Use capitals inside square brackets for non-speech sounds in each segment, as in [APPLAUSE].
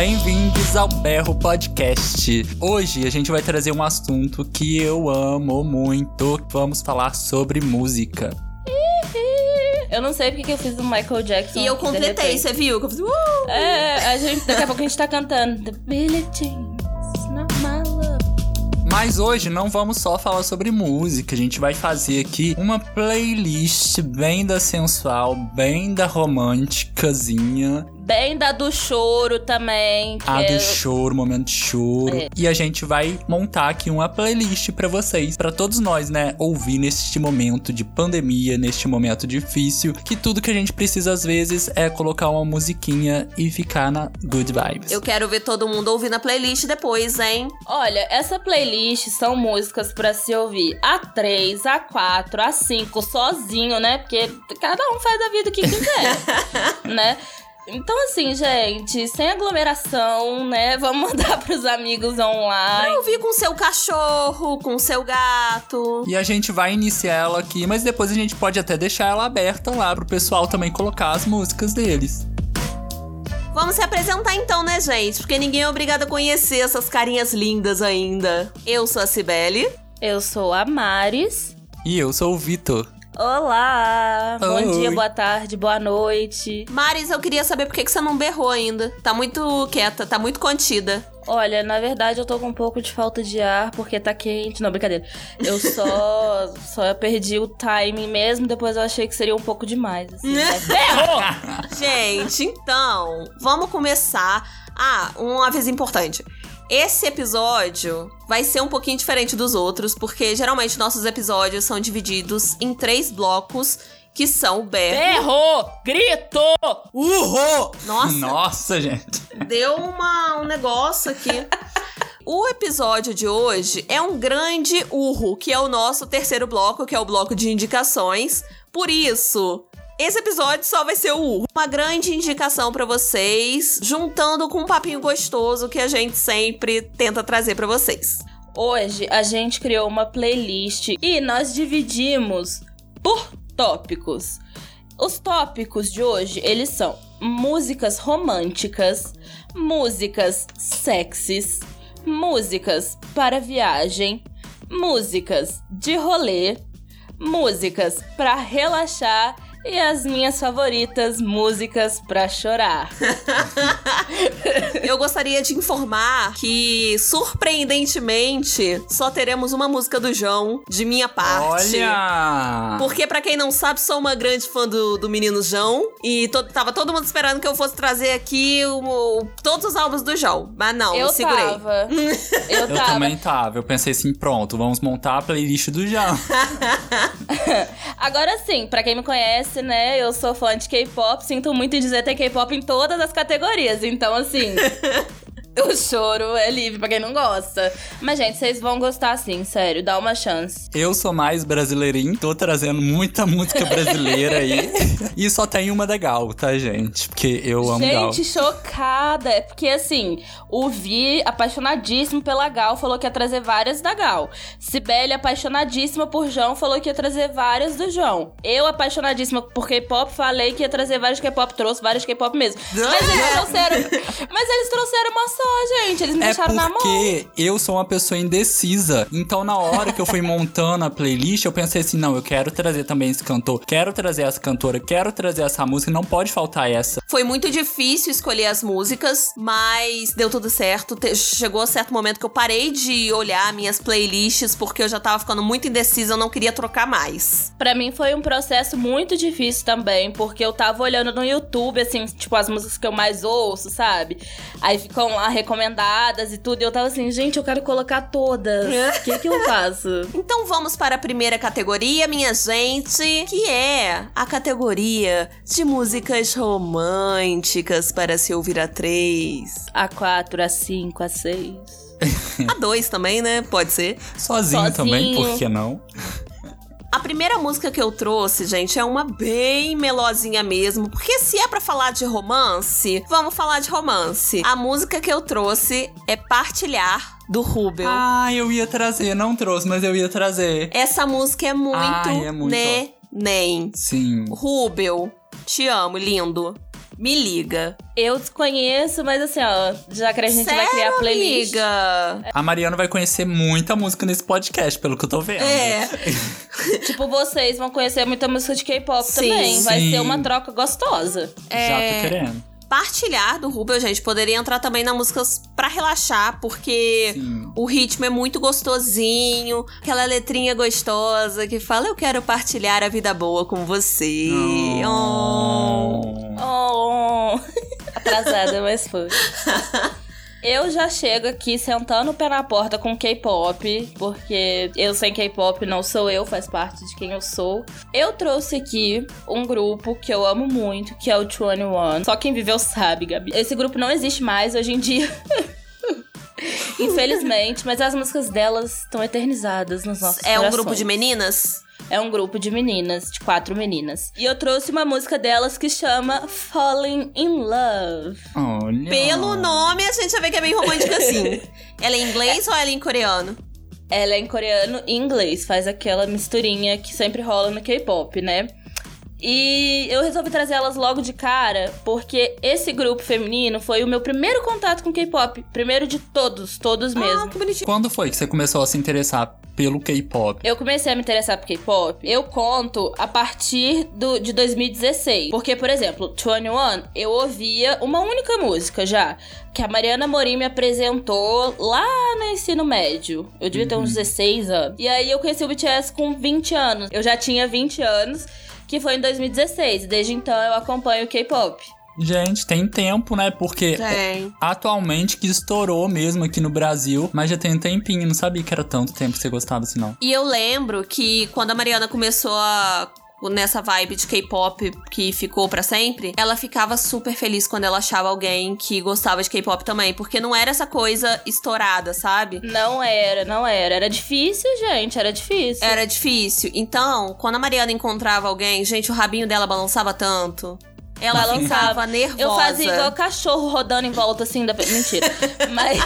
Bem-vindos ao Berro Podcast. Hoje a gente vai trazer um assunto que eu amo muito. Vamos falar sobre música. Eu não sei porque que eu fiz o Michael Jackson. E eu completei, você viu? Que eu fiz, uh! É, a gente, daqui a pouco a gente tá cantando The Billie Jean. Mas hoje não vamos só falar sobre música, a gente vai fazer aqui uma playlist bem da sensual, bem da românticazinha, Bem da do choro também. Que a é- do choro, momento de choro. É. E a gente vai montar aqui uma playlist pra vocês, pra todos nós, né, ouvir neste momento de pandemia, neste momento difícil, que tudo que a gente precisa às vezes é colocar uma musiquinha e ficar na good vibes. Eu quero ver todo mundo ouvindo a playlist depois, hein? Olha, essa playlist são músicas pra se ouvir a 3, a 4, a 5, sozinho, né? Porque cada um faz da vida o que quiser, [LAUGHS] né? Então, assim, gente, sem aglomeração, né? [LAUGHS] Vamos mandar pros amigos online. Ouvir com seu cachorro, com seu gato. E a gente vai iniciar ela aqui, mas depois a gente pode até deixar ela aberta lá pro pessoal também colocar as músicas deles. Vamos se apresentar então, né, gente? Porque ninguém é obrigado a conhecer essas carinhas lindas ainda. Eu sou a Cibele. Eu sou a Maris. E eu sou o Vitor. Olá! Bom Oi. dia, boa tarde, boa noite. Maris, eu queria saber por que que você não berrou ainda. Tá muito quieta, tá muito contida. Olha, na verdade eu tô com um pouco de falta de ar porque tá quente. Não, brincadeira. Eu só [LAUGHS] só perdi o timing mesmo, depois eu achei que seria um pouco demais. Assim! [LAUGHS] Gente, então, vamos começar. Ah, um aviso importante. Esse episódio vai ser um pouquinho diferente dos outros, porque geralmente nossos episódios são divididos em três blocos, que são o berro. Ferrou! Gritou! Uhul! Nossa, Nossa, gente. deu uma, um negócio aqui. O episódio de hoje é um grande urro, que é o nosso terceiro bloco, que é o bloco de indicações. Por isso, esse episódio só vai ser o. Uma grande indicação pra vocês, juntando com um papinho gostoso que a gente sempre tenta trazer pra vocês. Hoje a gente criou uma playlist e nós dividimos por tópicos. Os tópicos de hoje, eles são músicas românticas, músicas sexys, músicas para viagem, músicas de rolê, músicas para relaxar e as minhas favoritas músicas para chorar. [LAUGHS] Eu gostaria de informar que, surpreendentemente, só teremos uma música do João, de minha parte. Olha! Porque, pra quem não sabe, sou uma grande fã do, do menino João. E to- tava todo mundo esperando que eu fosse trazer aqui o- o- todos os álbuns do João. Mas não, eu segurei. tava. [LAUGHS] Eu, Eu tava. também tava. Eu pensei assim, pronto, vamos montar a playlist do João. [LAUGHS] Agora sim, pra quem me conhece, né, eu sou fã de K-pop, sinto muito em dizer ter K-pop em todas as categorias. Então, assim, [LAUGHS] [LAUGHS] o choro é livre pra quem não gosta. Mas, gente, vocês vão gostar sim, sério, dá uma chance. Eu sou mais brasileirinho, tô trazendo muita música brasileira aí. [LAUGHS] e só tem uma da Gal, tá, gente? Porque eu amo Gal. Gente, chocada. É porque, assim, o Vi, apaixonadíssimo pela Gal, falou que ia trazer várias da Gal. Sibeli, apaixonadíssima por João, falou que ia trazer várias do João. Eu, apaixonadíssima por K-pop, falei que ia trazer várias K-pop, trouxe várias K-pop mesmo. Mas eles [LAUGHS] trouxeram. Mas eles trouxeram uma só, gente. Eles me É deixaram na mão. porque eu sou uma pessoa indecisa. Então, na hora que eu fui montando a playlist, eu pensei assim: não, eu quero trazer também esse cantor, quero trazer essa cantora, quero trazer essa música, não pode faltar essa. Foi muito difícil escolher as músicas, mas deu tudo certo. Te- Chegou a certo momento que eu parei de olhar minhas playlists porque eu já tava ficando muito indecisa, eu não queria trocar mais. Pra mim foi um processo muito difícil também, porque eu tava olhando no YouTube, assim, tipo, as músicas que eu mais ouço, sabe? Aí ficam lá recomendadas e tudo, e eu tava assim, gente, eu quero colocar todas. O que que eu faço? [LAUGHS] Então vamos para a primeira categoria, minha gente, que é a categoria de músicas românticas para se ouvir a três. A4, A5, A6. A dois também, né? Pode ser. Sozinho, Sozinho. também, por que não? A primeira música que eu trouxe, gente, é uma bem melosinha mesmo, porque se é pra falar de romance, vamos falar de romance. A música que eu trouxe é Partilhar do Rubel. Ah, eu ia trazer, não trouxe, mas eu ia trazer. Essa música é muito, Ai, é muito, neném. Sim. Rubel, te amo, lindo. Me liga. Eu desconheço, mas assim, ó, já que a gente vai criar Sério, playlist. amiga? A Mariana vai conhecer muita música nesse podcast, pelo que eu tô vendo. É. [LAUGHS] Tipo, vocês vão conhecer muita música de K-pop Sim. também. Vai Sim. ser uma troca gostosa. Já É. tô querendo. Partilhar do Rubel, gente, poderia entrar também na músicas pra relaxar, porque Sim. o ritmo é muito gostosinho, aquela letrinha gostosa que fala eu quero partilhar a vida boa com você. Oh. Oh, atrasada, mas foi. [LAUGHS] Eu já chego aqui sentando o pé na porta com K-pop, porque eu sem K-pop não sou eu, faz parte de quem eu sou. Eu trouxe aqui um grupo que eu amo muito, que é o 21. Só quem viveu sabe, Gabi. Esse grupo não existe mais hoje em dia. [LAUGHS] Infelizmente, mas as músicas delas estão eternizadas nos nossos É um corações. grupo de meninas? É um grupo de meninas, de quatro meninas. E eu trouxe uma música delas que chama Falling in Love. Olha. Pelo nome, a gente já vê que é bem romântica assim. [LAUGHS] ela é em inglês ou ela é em coreano? Ela é em coreano e inglês, faz aquela misturinha que sempre rola no K-pop, né? E eu resolvi trazer elas logo de cara, porque esse grupo feminino foi o meu primeiro contato com K-pop. Primeiro de todos, todos mesmo. Ah, que bonitinho. Quando foi que você começou a se interessar pelo K-pop? Eu comecei a me interessar por K-pop, eu conto a partir do, de 2016. Porque, por exemplo, 21, eu ouvia uma única música já, que a Mariana Morim me apresentou lá no ensino médio. Eu devia ter uns 16 anos. E aí eu conheci o BTS com 20 anos. Eu já tinha 20 anos, que foi em 2016. Desde então eu acompanho o K-pop. Gente, tem tempo, né? Porque Tem. atualmente que estourou mesmo aqui no Brasil, mas já tem um tempinho. Não sabia que era tanto tempo que você gostava assim, não. E eu lembro que quando a Mariana começou a nessa vibe de K-pop que ficou pra sempre, ela ficava super feliz quando ela achava alguém que gostava de K-pop também, porque não era essa coisa estourada, sabe? Não era, não era. Era difícil, gente, era difícil. Era difícil. Então, quando a Mariana encontrava alguém, gente, o rabinho dela balançava tanto. Ela Balançava. ficava nervosa. Eu fazia igual cachorro rodando em volta assim da. Mentira. [LAUGHS] Mas.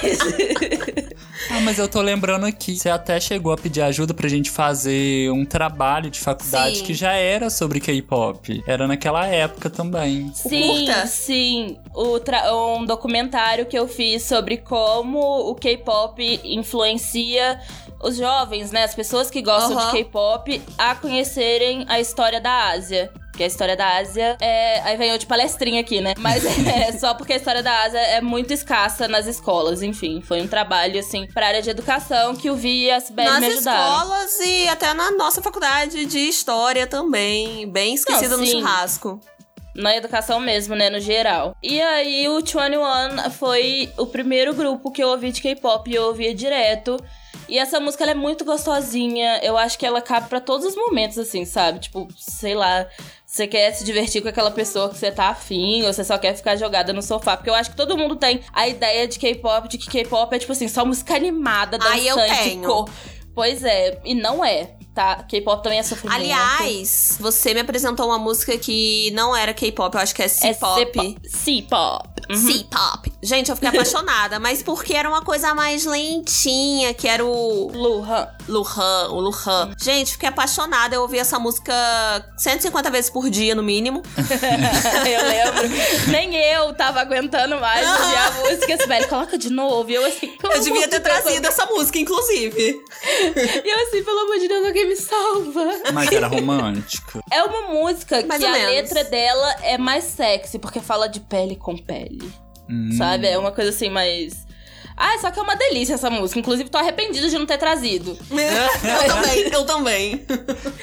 Ah, mas eu tô lembrando aqui, você até chegou a pedir ajuda pra gente fazer um trabalho de faculdade Sim. que já era sobre K-pop. Era naquela época também. sim, curta? sim. O tra- um documentário que eu fiz sobre como o K-pop influencia os jovens, né? As pessoas que gostam Aham. de K-pop a conhecerem a história da Ásia. Porque a história da Ásia é. Aí vem eu de palestrinha aqui, né? Mas [LAUGHS] é só porque a história da Ásia é muito escassa nas escolas, enfim. Foi um trabalho, assim, pra área de educação que o Vi e a Sibeli Nas me ajudaram. escolas e até na nossa faculdade de história também. Bem esquecida no sim. churrasco. na educação mesmo, né, no geral. E aí o 21 foi o primeiro grupo que eu ouvi de K-pop e eu ouvia direto. E essa música ela é muito gostosinha. Eu acho que ela cabe pra todos os momentos, assim, sabe? Tipo, sei lá. Você quer se divertir com aquela pessoa que você tá afim, ou você só quer ficar jogada no sofá. Porque eu acho que todo mundo tem a ideia de K-pop, de que K-pop é, tipo assim, só música animada, dançante, Ah, eu tenho. cor. Pois é, e não é, tá? K-pop também é sofrimento. Aliás, você me apresentou uma música que não era K-pop, eu acho que é é C-pop. C-pop. Uhum. C-pop. Gente, eu fiquei [LAUGHS] apaixonada, mas porque era uma coisa mais lentinha, que era o Luhan. Luhan, o Luhan. Gente, fiquei apaixonada. Eu ouvi essa música 150 vezes por dia, no mínimo. [LAUGHS] eu lembro. Nem eu tava aguentando mais ouvir a música. Esse velho, coloca de novo. E eu assim, Eu devia ter de Deus, trazido essa música, inclusive. E eu assim, pelo amor de Deus, alguém me salva. Mas era romântico. É uma música Mais que a menos. letra dela é mais sexy, porque fala de pele com pele. Hum. Sabe? É uma coisa assim mais. Ah, só que é uma delícia essa música. Inclusive, tô arrependida de não ter trazido. [LAUGHS] eu também, eu também.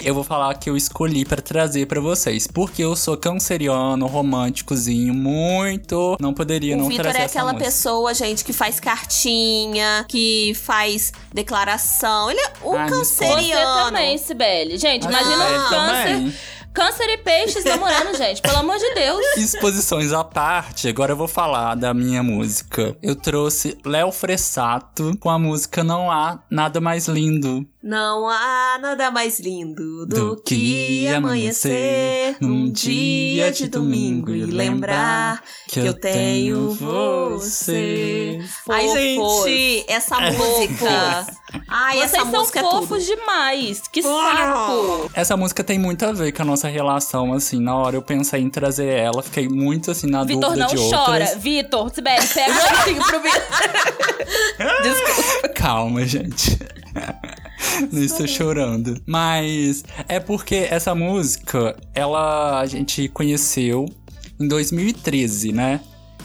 Eu vou falar que eu escolhi pra trazer pra vocês, porque eu sou canceriano, românticozinho, muito. Não poderia O não Vitor trazer é aquela música. pessoa, gente, que faz cartinha, que faz declaração. Ele é um Ai, me Você canceriano. também, Sibeli. Gente, A imagina Sibeli um câncer. também. Câncer e peixes namorando, gente. Pelo amor de Deus. [LAUGHS] Exposições à parte, agora eu vou falar da minha música. Eu trouxe Léo Fressato com a música Não Há Nada Mais Lindo. Não há nada mais lindo do, Do que que amanhecer num dia de domingo e lembrar que eu tenho você. Ai, gente, essa música. Ai, Vocês essa são música é fofos tudo. demais. Que saco. Essa música tem muito a ver com a nossa relação, assim. Na hora eu pensei em trazer ela, fiquei muito, assim, na Vitor dúvida não de chora. outras. Vitor, Sibeli, pega o lencinho pro Vitor. [LAUGHS] Desculpa. Calma, gente. [LAUGHS] Não estou chorando. Mas é porque essa música, ela a gente conheceu em 2013, né?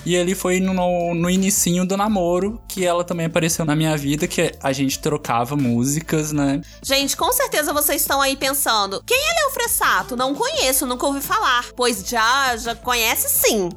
E ele foi no, no inicinho do namoro, que ela também apareceu na minha vida, que a gente trocava músicas, né? Gente, com certeza vocês estão aí pensando: quem é Léo Fressato? Não conheço, nunca ouvi falar. Pois já, já conhece sim.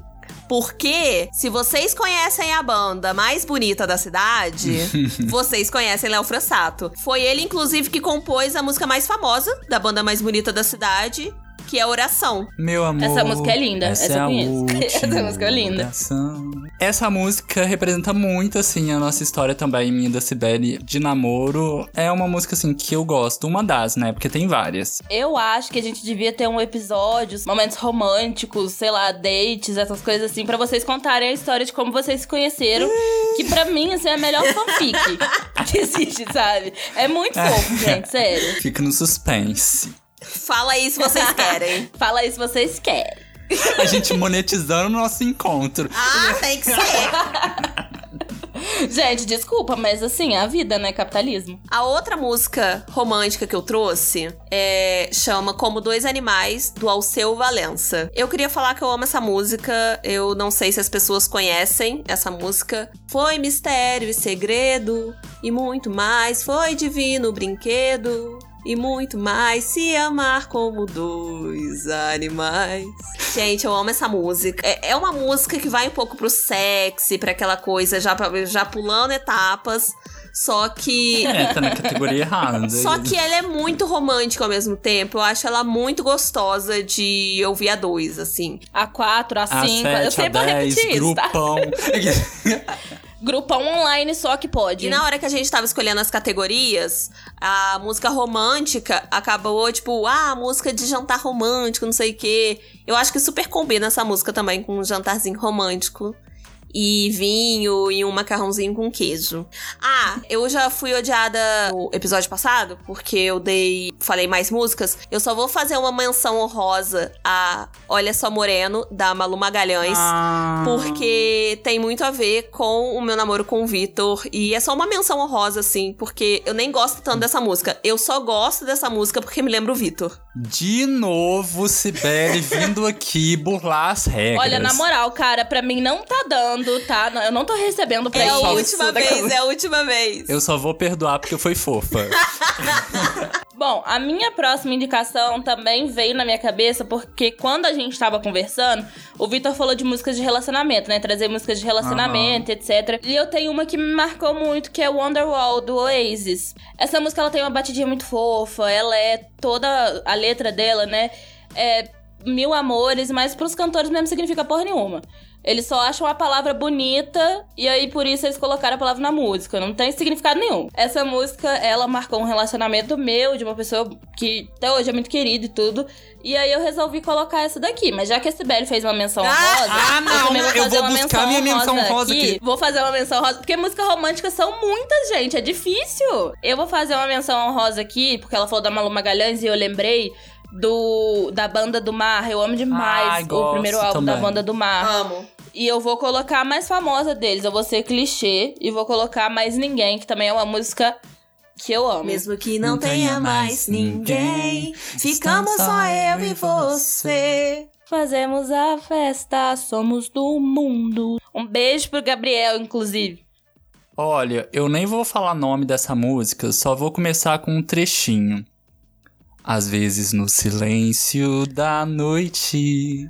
Porque se vocês conhecem a banda mais bonita da cidade, [LAUGHS] vocês conhecem Léo Fressato. Foi ele, inclusive, que compôs a música mais famosa da banda mais bonita da cidade, que é Oração. Meu amor. Essa música é linda, Essa, essa é eu conheço. [LAUGHS] Essa música é linda. oração. Essa música representa muito, assim, a nossa história também, minha e da Cibele, de namoro. É uma música, assim, que eu gosto. Uma das, né? Porque tem várias. Eu acho que a gente devia ter um episódio, momentos românticos, sei lá, dates, essas coisas assim, pra vocês contarem a história de como vocês se conheceram. que pra mim, assim, é a melhor fanfic [LAUGHS] que existe, sabe? É muito fofo, gente, sério. Fica no suspense. Fala aí se vocês querem. [LAUGHS] Fala aí se vocês querem. A gente monetizando o nosso encontro. Ah, tem que ser. [LAUGHS] Gente, desculpa, mas assim, é a vida, né? Capitalismo. A outra música romântica que eu trouxe é, chama Como Dois Animais, do Alceu Valença. Eu queria falar que eu amo essa música, eu não sei se as pessoas conhecem essa música. Foi mistério e segredo, e muito mais, foi divino brinquedo. E muito mais, se amar como dois animais. Gente, eu amo essa música. É, é uma música que vai um pouco pro sexy, pra aquela coisa já, já pulando etapas. Só que É, tá na categoria errada. só que ela é muito romântica ao mesmo tempo. Eu acho ela muito gostosa de ouvir a dois, assim. A 4, a A 5. Eu 7, a sempre vou 10, repetir isso, tá? [LAUGHS] [LAUGHS] grupão. Online só que pode. E na hora que a gente tava escolhendo as categorias, a música romântica acabou, tipo, ah, música de jantar romântico, não sei o quê. Eu acho que super combina essa música também com um jantarzinho romântico. E vinho e um macarrãozinho com queijo. Ah, eu já fui odiada no episódio passado, porque eu dei. Falei mais músicas. Eu só vou fazer uma menção honrosa a Olha Só Moreno, da Malu Magalhães. Ah. Porque tem muito a ver com o meu namoro com o Vitor. E é só uma menção honrosa, assim, porque eu nem gosto tanto dessa música. Eu só gosto dessa música porque me lembra o Vitor. De novo, Sibeli vindo aqui burlar as regras. Olha, na moral, cara, pra mim não tá dando, tá? Eu não tô recebendo pra É a isso. última Daqui a vez, é a última vez. Eu só vou perdoar porque foi fofa. [LAUGHS] Bom, a minha próxima indicação também veio na minha cabeça porque quando a gente tava conversando, o Vitor falou de músicas de relacionamento, né? Trazer músicas de relacionamento, etc. E eu tenho uma que me marcou muito, que é Wonderwall, do Oasis. Essa música, ela tem uma batidinha muito fofa, ela é toda... A letra dela, né? É mil amores, mas pros cantores mesmo significa porra nenhuma. Eles só acham a palavra bonita e aí por isso eles colocaram a palavra na música. Não tem significado nenhum. Essa música, ela marcou um relacionamento meu, de uma pessoa que até hoje é muito querida e tudo. E aí eu resolvi colocar essa daqui. Mas já que a Sibeli fez uma menção Ah, honrosa, ah, não, eu vou eu vou uma buscar menção minha menção honrosa honrosa aqui. Vou fazer uma menção honrosa, porque música romântica são muitas, gente. É difícil. Eu vou fazer uma menção honrosa aqui, porque ela falou da Malu Magalhães e eu lembrei do da Banda do Mar. Eu amo demais Ai, o gosto primeiro álbum da também. Banda do Mar. Amo. E eu vou colocar a mais famosa deles. Eu vou ser clichê e vou colocar Mais Ninguém, que também é uma música que eu amo. Mesmo que não, tenha mais ninguém, ficamos só eu e você. Fazemos a festa, somos do mundo. Um beijo pro Gabriel, inclusive. Olha, eu nem vou falar nome dessa música, só vou começar com um trechinho. Às vezes no silêncio da noite.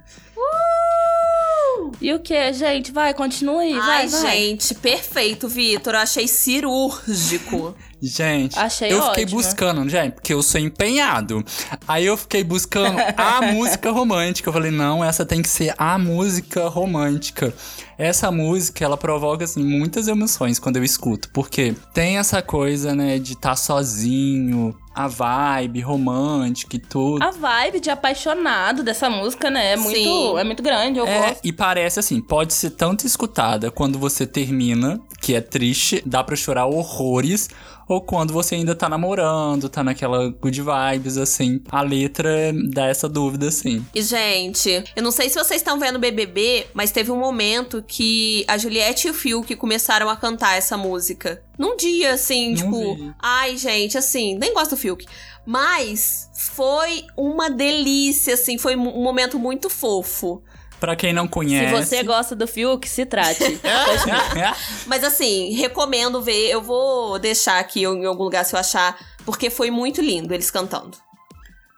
E o que, gente? Vai, continue. Ai, vai, vai. gente, perfeito, Vitor. Eu achei cirúrgico. Gente, Achei eu fiquei buscando, gente, porque eu sou empenhado. Aí eu fiquei buscando a [LAUGHS] música romântica. Eu falei, não, essa tem que ser a música romântica. Essa música, ela provoca, assim, muitas emoções quando eu escuto. Porque tem essa coisa, né, de estar sozinho, a vibe romântica e tudo. A vibe de apaixonado dessa música, né? É muito, Sim. é muito grande, eu É, gosto. e parece assim, pode ser tanto escutada quando você termina, que é triste, dá pra chorar horrores, ou quando você ainda tá namorando, tá naquela good vibes, assim. A letra dá essa dúvida, assim. E, gente, eu não sei se vocês estão vendo BBB, mas teve um momento que a Juliette e o Fiuk começaram a cantar essa música. Num dia, assim, Não tipo. vi. Ai, gente, assim, nem gosto do Fiuk. Mas foi uma delícia, assim, foi um momento muito fofo. Pra quem não Se conhece. você gosta do Fiuk, se trate. [LAUGHS] [LAUGHS] Mas assim, recomendo ver. Eu vou deixar aqui em algum lugar se eu achar, porque foi muito lindo eles cantando.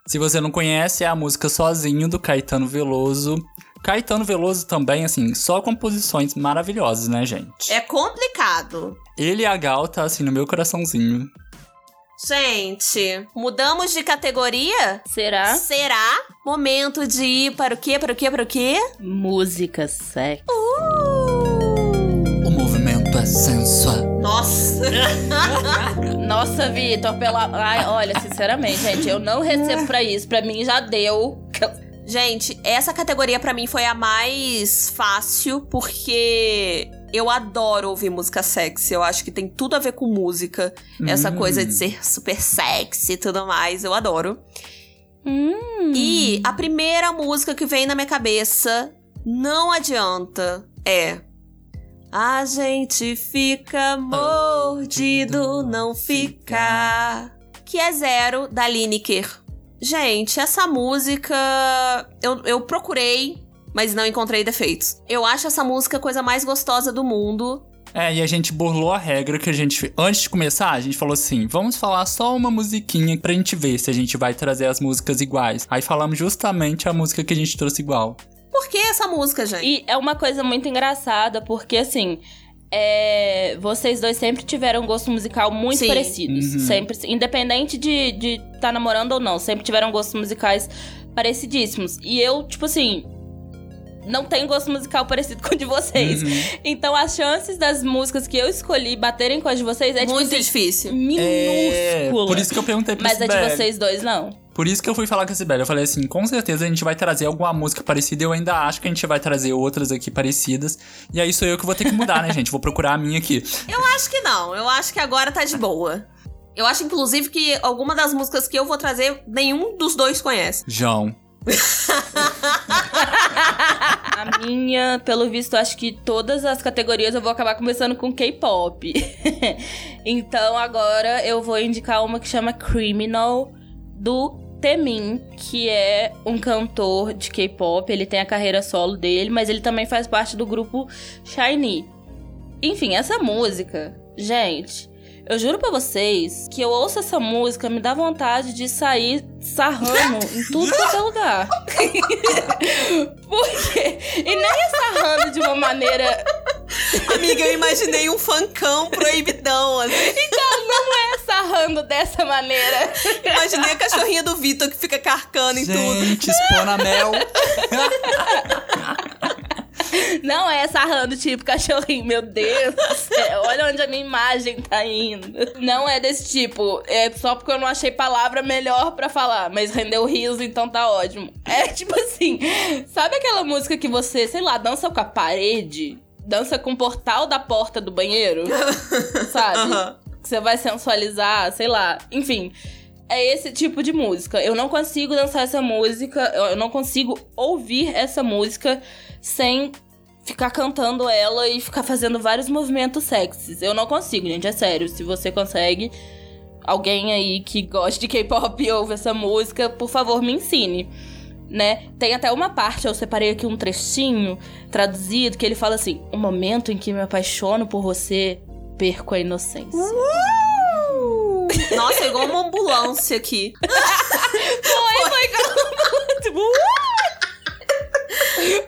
Se você não conhece, é a música Sozinho do Caetano Veloso. Caetano Veloso também, assim, só composições maravilhosas, né, gente? É complicado. Ele e a Gal tá, assim, no meu coraçãozinho. Gente, mudamos de categoria? Será? Será momento de ir para o quê? Para o quê? Para o quê? Música sexy. O movimento é sensual. Nossa! [LAUGHS] Nossa, Vitor, pela. Ai, olha, sinceramente, gente, eu não recebo pra isso. Pra mim já deu. Gente, essa categoria pra mim foi a mais fácil porque eu adoro ouvir música sexy. Eu acho que tem tudo a ver com música. Essa Hum. coisa de ser super sexy e tudo mais, eu adoro. Hum. E a primeira música que vem na minha cabeça, não adianta, é. A gente fica mordido, não fica. Que é zero da Lineker. Gente, essa música eu, eu procurei, mas não encontrei defeitos. Eu acho essa música a coisa mais gostosa do mundo. É, e a gente burlou a regra que a gente. Antes de começar, a gente falou assim: vamos falar só uma musiquinha pra gente ver se a gente vai trazer as músicas iguais. Aí falamos justamente a música que a gente trouxe igual. Por que essa música, gente? E é uma coisa muito engraçada, porque assim. é, vocês dois sempre tiveram um gosto musical muito Sim. parecidos. Uhum. Sempre. Independente de estar de tá namorando ou não, sempre tiveram gostos musicais parecidíssimos. E eu, tipo assim. Não tenho gosto musical parecido [LAUGHS] com o de vocês. Uhum. Então as chances das músicas que eu escolhi baterem com as de vocês é, Muito tipo assim, difícil. É, minúscula. por isso que eu perguntei pra Mas a de vocês dois, não. Por isso que eu fui falar com a Sibeli. Eu falei assim: com certeza a gente vai trazer alguma música parecida. Eu ainda acho que a gente vai trazer outras aqui parecidas. E aí sou eu que vou ter que mudar, né, [LAUGHS] gente? Vou procurar a minha aqui. Eu acho que não. Eu acho que agora tá de boa. Eu acho, inclusive, que alguma das músicas que eu vou trazer, nenhum dos dois conhece. João. A minha, pelo visto, acho que todas as categorias eu vou acabar começando com K-pop. [LAUGHS] então agora eu vou indicar uma que chama Criminal do Temin, que é um cantor de K-pop. Ele tem a carreira solo dele, mas ele também faz parte do grupo Shiny. Enfim, essa música, gente, eu juro pra vocês que eu ouço essa música, me dá vontade de sair sarrando em tudo quanto é lugar. [LAUGHS] Por quê? E nem é sarrando de uma maneira. Amiga, eu imaginei um funkão proibidão, assim. Então, não é sarrando dessa maneira. Imaginei a cachorrinha do Vitor que fica carcando em tudo. Gente, expona mel. [LAUGHS] Não é sarrando tipo cachorrinho, meu Deus do céu. Olha onde a minha imagem tá indo. Não é desse tipo. É só porque eu não achei palavra melhor pra falar. Mas rendeu riso, então tá ótimo. É tipo assim. Sabe aquela música que você, sei lá, dança com a parede? Dança com o portal da porta do banheiro? [LAUGHS] Sabe? Que você vai sensualizar, sei lá. Enfim, é esse tipo de música. Eu não consigo dançar essa música, eu não consigo ouvir essa música sem ficar cantando ela e ficar fazendo vários movimentos sexys. Eu não consigo, gente, é sério. Se você consegue, alguém aí que gosta de K-pop e ouve essa música, por favor, me ensine. Né? Tem até uma parte, eu separei aqui um trechinho traduzido, que ele fala assim: O momento em que me apaixono por você, perco a inocência. Nossa, igual uma ambulância aqui. [LAUGHS] Foi, foi como... tipo, uh!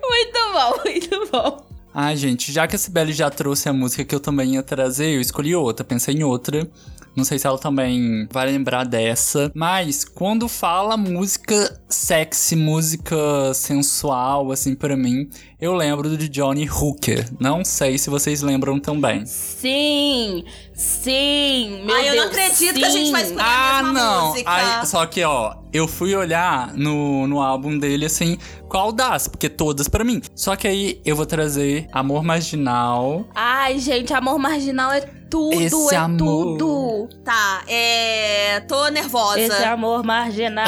Muito bom, muito bom. Ai, gente, já que a Sibeli já trouxe a música que eu também ia trazer, eu escolhi outra, pensei em outra. Não sei se ela também vai lembrar dessa. Mas quando fala música sexy, música sensual, assim, pra mim, eu lembro do Johnny Hooker. Não sei se vocês lembram também. Sim, sim, meu Ai, eu Deus, não acredito sim. que a gente vai escolher a Ah, mesma não! música. Aí, só que, ó, eu fui olhar no, no álbum dele, assim, qual das, porque todas pra mim. Só que aí eu vou trazer Amor Marginal. Ai, gente, Amor Marginal é tudo, Esse é amor. tudo. Tá, é. Tô nervosa. Esse amor marginal.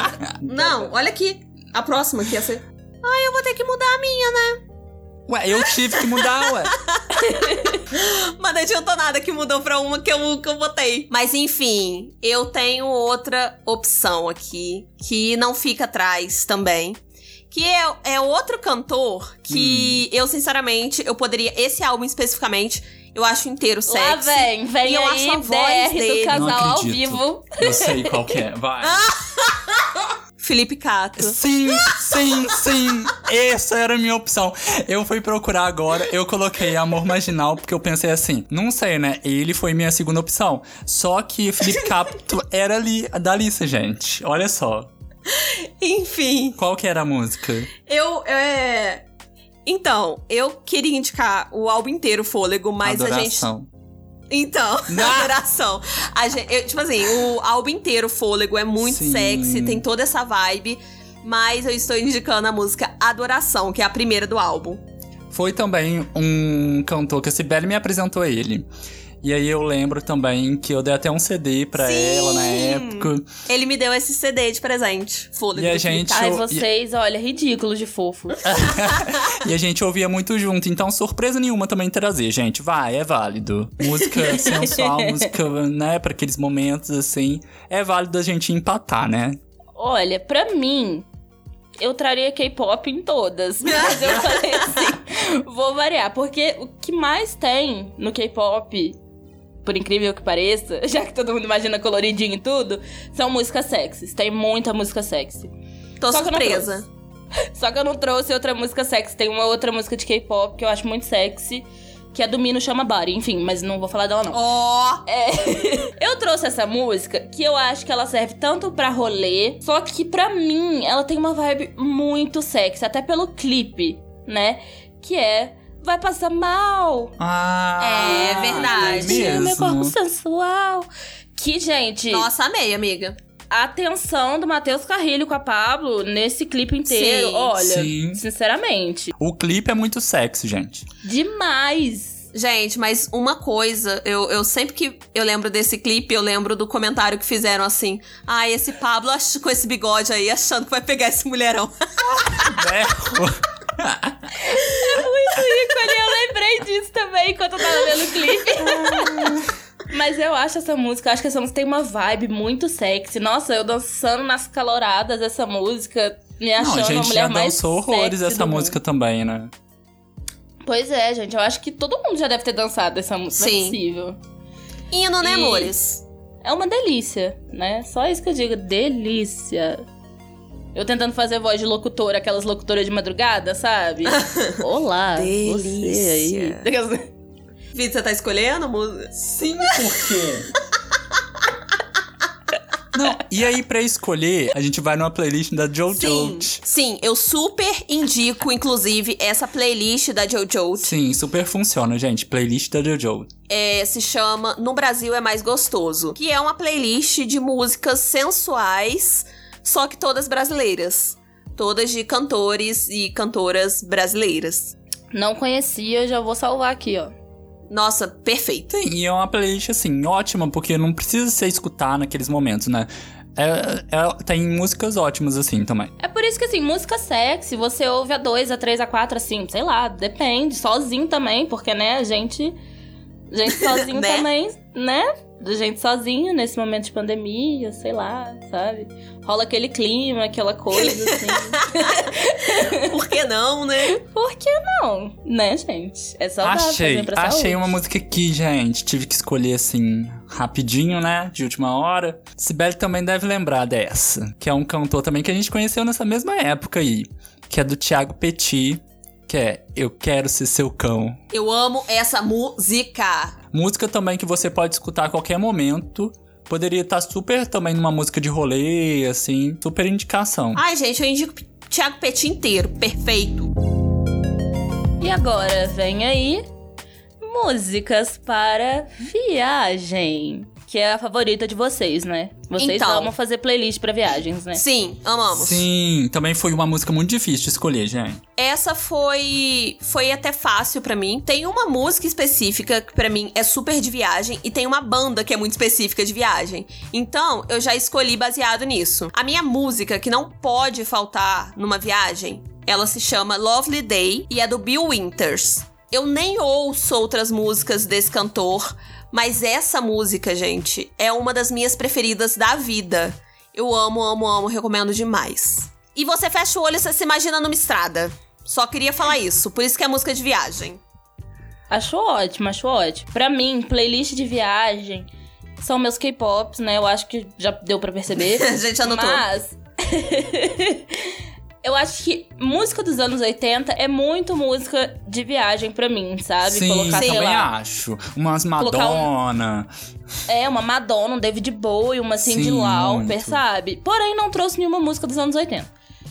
[LAUGHS] Não, olha aqui. A próxima que ia ser. Ai, eu vou ter que mudar a minha, né? Ué, eu tive que mudar, ué. [LAUGHS] Mas não adiantou nada que mudou pra uma que eu, que eu botei. Mas enfim, eu tenho outra opção aqui que não fica atrás também. Que é, é outro cantor que eu, sinceramente, eu poderia. Esse álbum especificamente, eu acho inteiro sexy. Lá vem, vem E eu aí acho a voz DR dele- do Não casal ao acredito. vivo. Eu sei qual que é, vai. [LAUGHS] Felipe Cato. Sim, [LAUGHS] sim, sim. Essa era a minha opção. Eu fui procurar agora, eu coloquei Amor Marginal, porque eu pensei assim, não sei, né? Ele foi minha segunda opção. Só que Felipe Capto era ali, da lista, gente. Olha só. Enfim, Qual que era a música? eu. É... Então, eu queria indicar o álbum inteiro, Fôlego, mas a gente. Então, [LAUGHS] adoração. Eu, tipo assim, o álbum inteiro, Fôlego, é muito Sim. sexy, tem toda essa vibe. Mas eu estou indicando a música Adoração, que é a primeira do álbum. Foi também um cantor que a Sibeli me apresentou ele. E aí eu lembro também que eu dei até um CD pra Sim! ela na época. Ele me deu esse CD de presente. Fôlego. E a gente-. Ai, eu- vocês, olha, ridículos de fofos. [LAUGHS] [LAUGHS] E a gente ouvia muito junto, então surpresa nenhuma também trazer, gente. Vai, é válido. Música [LAUGHS] sensual, música, né, pra aqueles momentos assim. É válido a gente empatar, né? Olha, pra mim, eu traria K-pop em todas. Mas eu falei assim, vou variar. Porque o que mais tem no K-pop, por incrível que pareça, [LAUGHS] já que todo mundo imagina coloridinho e tudo, são músicas sexys. Tem muita música sexy. Tô Só surpresa. [LAUGHS] Só que eu não trouxe outra música sexy. Tem uma outra música de K-pop que eu acho muito sexy, que é do Mino Chama Body. Enfim, mas não vou falar dela não. Ó, [LAUGHS] Eu trouxe essa música que eu acho que ela serve tanto pra rolê, só que pra mim ela tem uma vibe muito sexy, até pelo clipe, né? Que é Vai Passar Mal. Ah, É verdade. é Meu corpo sensual. Que, gente, nossa, amei, amiga. a atenção do Matheus Carrilho com a Pablo nesse clipe inteiro, Sim, olha, sim. sinceramente, O clipe é muito sexy, gente. demais. Gente, mas uma coisa, eu, eu sempre que eu lembro desse clipe, eu lembro do comentário que fizeram assim: Ah, esse Pablo com esse bigode aí, achando que vai pegar esse mulherão. [LAUGHS] Berro. Muito ícone, eu lembrei disso também enquanto eu tava vendo o clipe. [LAUGHS] Mas eu acho essa música, eu acho que essa música tem uma vibe muito sexy. Nossa, eu dançando nas caloradas essa música, me Não, achando a a gente mulher já mais dançou horrores essa do música mundo. também, né? Pois é, gente, eu acho que todo mundo já deve ter dançado essa música, não é Sim. possível. Hino, né, E- amores? É uma delícia, né? Só isso que eu digo, delícia. Eu tentando fazer voz de locutora, aquelas locutoras de madrugada, sabe? [LAUGHS] Olá, Delícia. você aí. [LAUGHS] Vitor, você tá escolhendo música? Sim, por quê? Não, e aí pra escolher, a gente vai numa playlist da Jojo. Sim, sim, eu super indico, inclusive, essa playlist da Jojo. Sim, super funciona, gente. Playlist da Jojo. É, se chama No Brasil é Mais Gostoso. Que é uma playlist de músicas sensuais, só que todas brasileiras. Todas de cantores e cantoras brasileiras. Não conhecia, já vou salvar aqui, ó. Nossa, perfeito. Sim, e é uma playlist, assim, ótima, porque não precisa ser escutar naqueles momentos, né? É, é- tem músicas ótimas, assim, também. É por isso que, assim, música sexy, você ouve a 2, a 3, a 4, assim, sei lá, depende. Sozinho também, porque, né, a gente. Gente [LAUGHS] sozinho Né? também, né? Gente sozinho nesse momento de pandemia, sei lá, sabe? Rola aquele clima, aquela coisa, [LAUGHS] assim. Por que não, né? Por que não? Né, gente? É saudável achei, fazer pra achei saúde. uma música aqui, gente. Tive que escolher, assim, rapidinho, né? De última hora. Sibeli também deve lembrar dessa. Que é um cantor também que a gente conheceu nessa mesma época aí. Que é do Thiago Petit. Que é Eu Quero Ser Seu Cão. Eu amo essa música. Música também que você pode escutar a qualquer momento. Poderia estar super também numa música de rolê, assim. Super indicação. Ai, gente, eu indico Thiago Petit inteiro. Perfeito. E agora vem aí músicas para viagem. Que é a favorita de vocês, né? Vocês Então. amam fazer playlist pra viagens, né? Sim, amamos. Sim, também foi uma música muito difícil de escolher, gente. Essa foi foi até fácil pra mim. Tem uma música específica que pra mim é super de viagem e tem uma banda que é muito específica de viagem. Então, eu já escolhi baseado nisso. A minha música que não pode faltar numa viagem, ela se chama Lovely Day e é do Bill Winters. Eu nem ouço outras músicas desse cantor, mas essa música, gente, é uma das minhas preferidas da vida. Eu amo, amo, amo, recomendo demais. E você fecha o olho e você se imagina numa estrada. Só queria falar isso, por isso que é música de viagem. Acho ótimo, acho ótimo. Pra mim, playlist de viagem são meus K-pops, né? Eu acho que já deu pra perceber. [LAUGHS] A gente anotou. Mas. [LAUGHS] Eu acho que música dos anos 80 é muito música de viagem pra mim, sabe? Sim, Colocar, sei também lá, acho. Umas Colocar um- Madonna. é uma Madonna, um David Bowie, uma Cyndi Sim, Lauper, muito. sabe? Porém, não trouxe nenhuma música dos anos 80.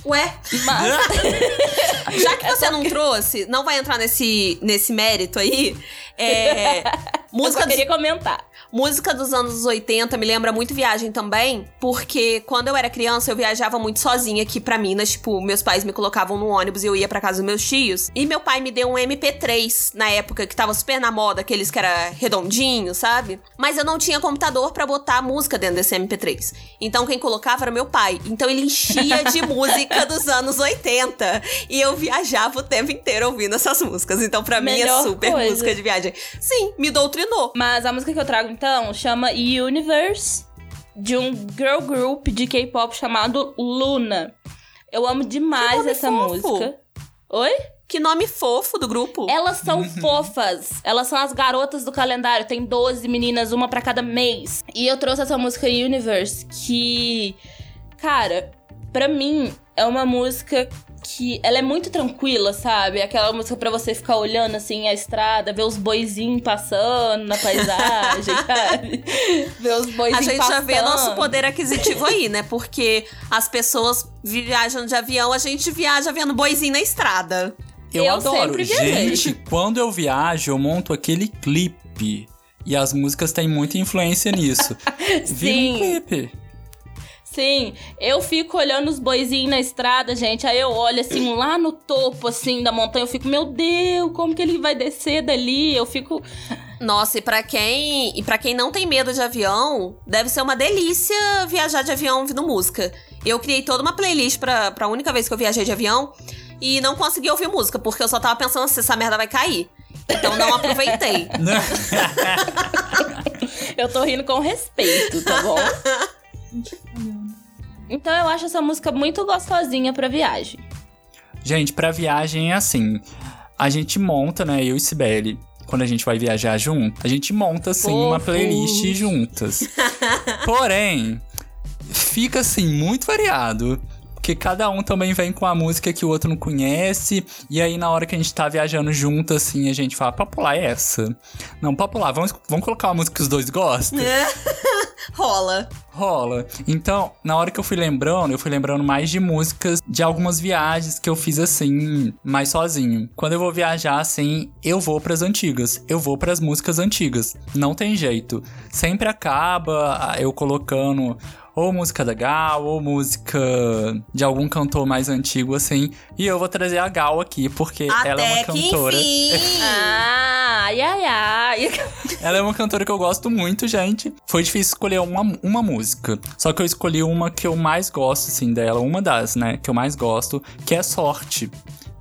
Ué, Mas [LAUGHS] já que você não trouxe, não vai entrar nesse, nesse mérito aí. É, [LAUGHS] eu música, só dos, queria comentar. Música dos anos 80 me lembra muito viagem também, porque quando eu era criança eu viajava muito sozinha aqui pra Minas. Tipo, meus pais me colocavam no ônibus e eu ia pra casa dos meus tios. E meu pai me deu um MP3 na época que tava super na moda, aqueles que era redondinho, sabe? Mas eu não tinha computador pra botar música dentro desse MP3. Então quem colocava era meu pai. Então ele enchia de [LAUGHS] música dos anos 80. E eu viajava o tempo inteiro ouvindo essas músicas. Então pra mim é super coisa. música de viagem. Sim, me doutrinou. Mas a música que eu trago então chama Universe, de um girl group de K-pop chamado Luna. Eu amo Que demais nome essa fofo. música. Oi? Que nome fofo do grupo. Elas são Uhum. fofas. Elas são as garotas do calendário. Tem 12 meninas, uma pra cada mês. E eu trouxe essa música Universe, que. Cara, pra mim é uma música que. Ela é muito tranquila, sabe? Aquela música pra você ficar olhando assim a estrada, ver os boizinhos passando na paisagem, [LAUGHS] sabe? Ver os A boizinhos gente passando. já vê nosso poder aquisitivo aí, né? Porque as pessoas viajam de avião, a gente viaja vendo boizinho na estrada. Eu, Eu adoro. Gente, quando eu viajo, eu monto aquele clipe. E as músicas têm muita influência nisso. [LAUGHS] Vira um Sim. clipe. Sim, eu fico olhando os boizinhos na estrada, gente. Aí eu olho assim, lá no topo, assim, da montanha. Eu fico, meu Deus, como que ele vai descer dali? Eu fico. Nossa, e pra quem, e para quem não tem medo de avião, deve ser uma delícia viajar de avião ouvindo música. Eu criei toda uma playlist pra, pra única vez que eu viajei de avião e não consegui ouvir música, porque eu só tava pensando se essa merda vai cair. Então não aproveitei. [LAUGHS] Eu tô rindo com respeito, tá bom? [LAUGHS] Então eu acho essa música muito gostosinha pra viagem. Gente, pra viagem é assim. A gente monta, né? Eu e Sibeli. Quando a gente vai viajar junto, a gente monta, assim, uma playlist juntas. [LAUGHS] Porém, fica, assim, muito variado. Porque cada um também vem com a música que o outro não conhece. E aí, na hora que a gente tá viajando junto, assim, a gente fala, pra pular essa? Não, pra pular, vamos, vamos colocar uma música que os dois gostam? [LAUGHS] Rola. Rola. Então, na hora que eu fui lembrando, eu fui lembrando mais de músicas de algumas viagens que eu fiz assim, mais sozinho. Quando eu vou viajar assim, eu vou pras antigas. Eu vou pras músicas antigas. Não tem jeito. Sempre acaba ah, eu colocando ou música da Gal, ou música de algum cantor mais antigo assim. E eu vou trazer a Gal aqui, porque ela é uma Até que cantora. enfim. [LAUGHS] Ah, ai, ai, ai. Ela é uma cantora que eu gosto muito, gente. Foi difícil escolher uma, uma música. Só que eu escolhi uma que eu mais gosto, assim, dela. Uma das, né, que eu mais gosto, que é Sorte.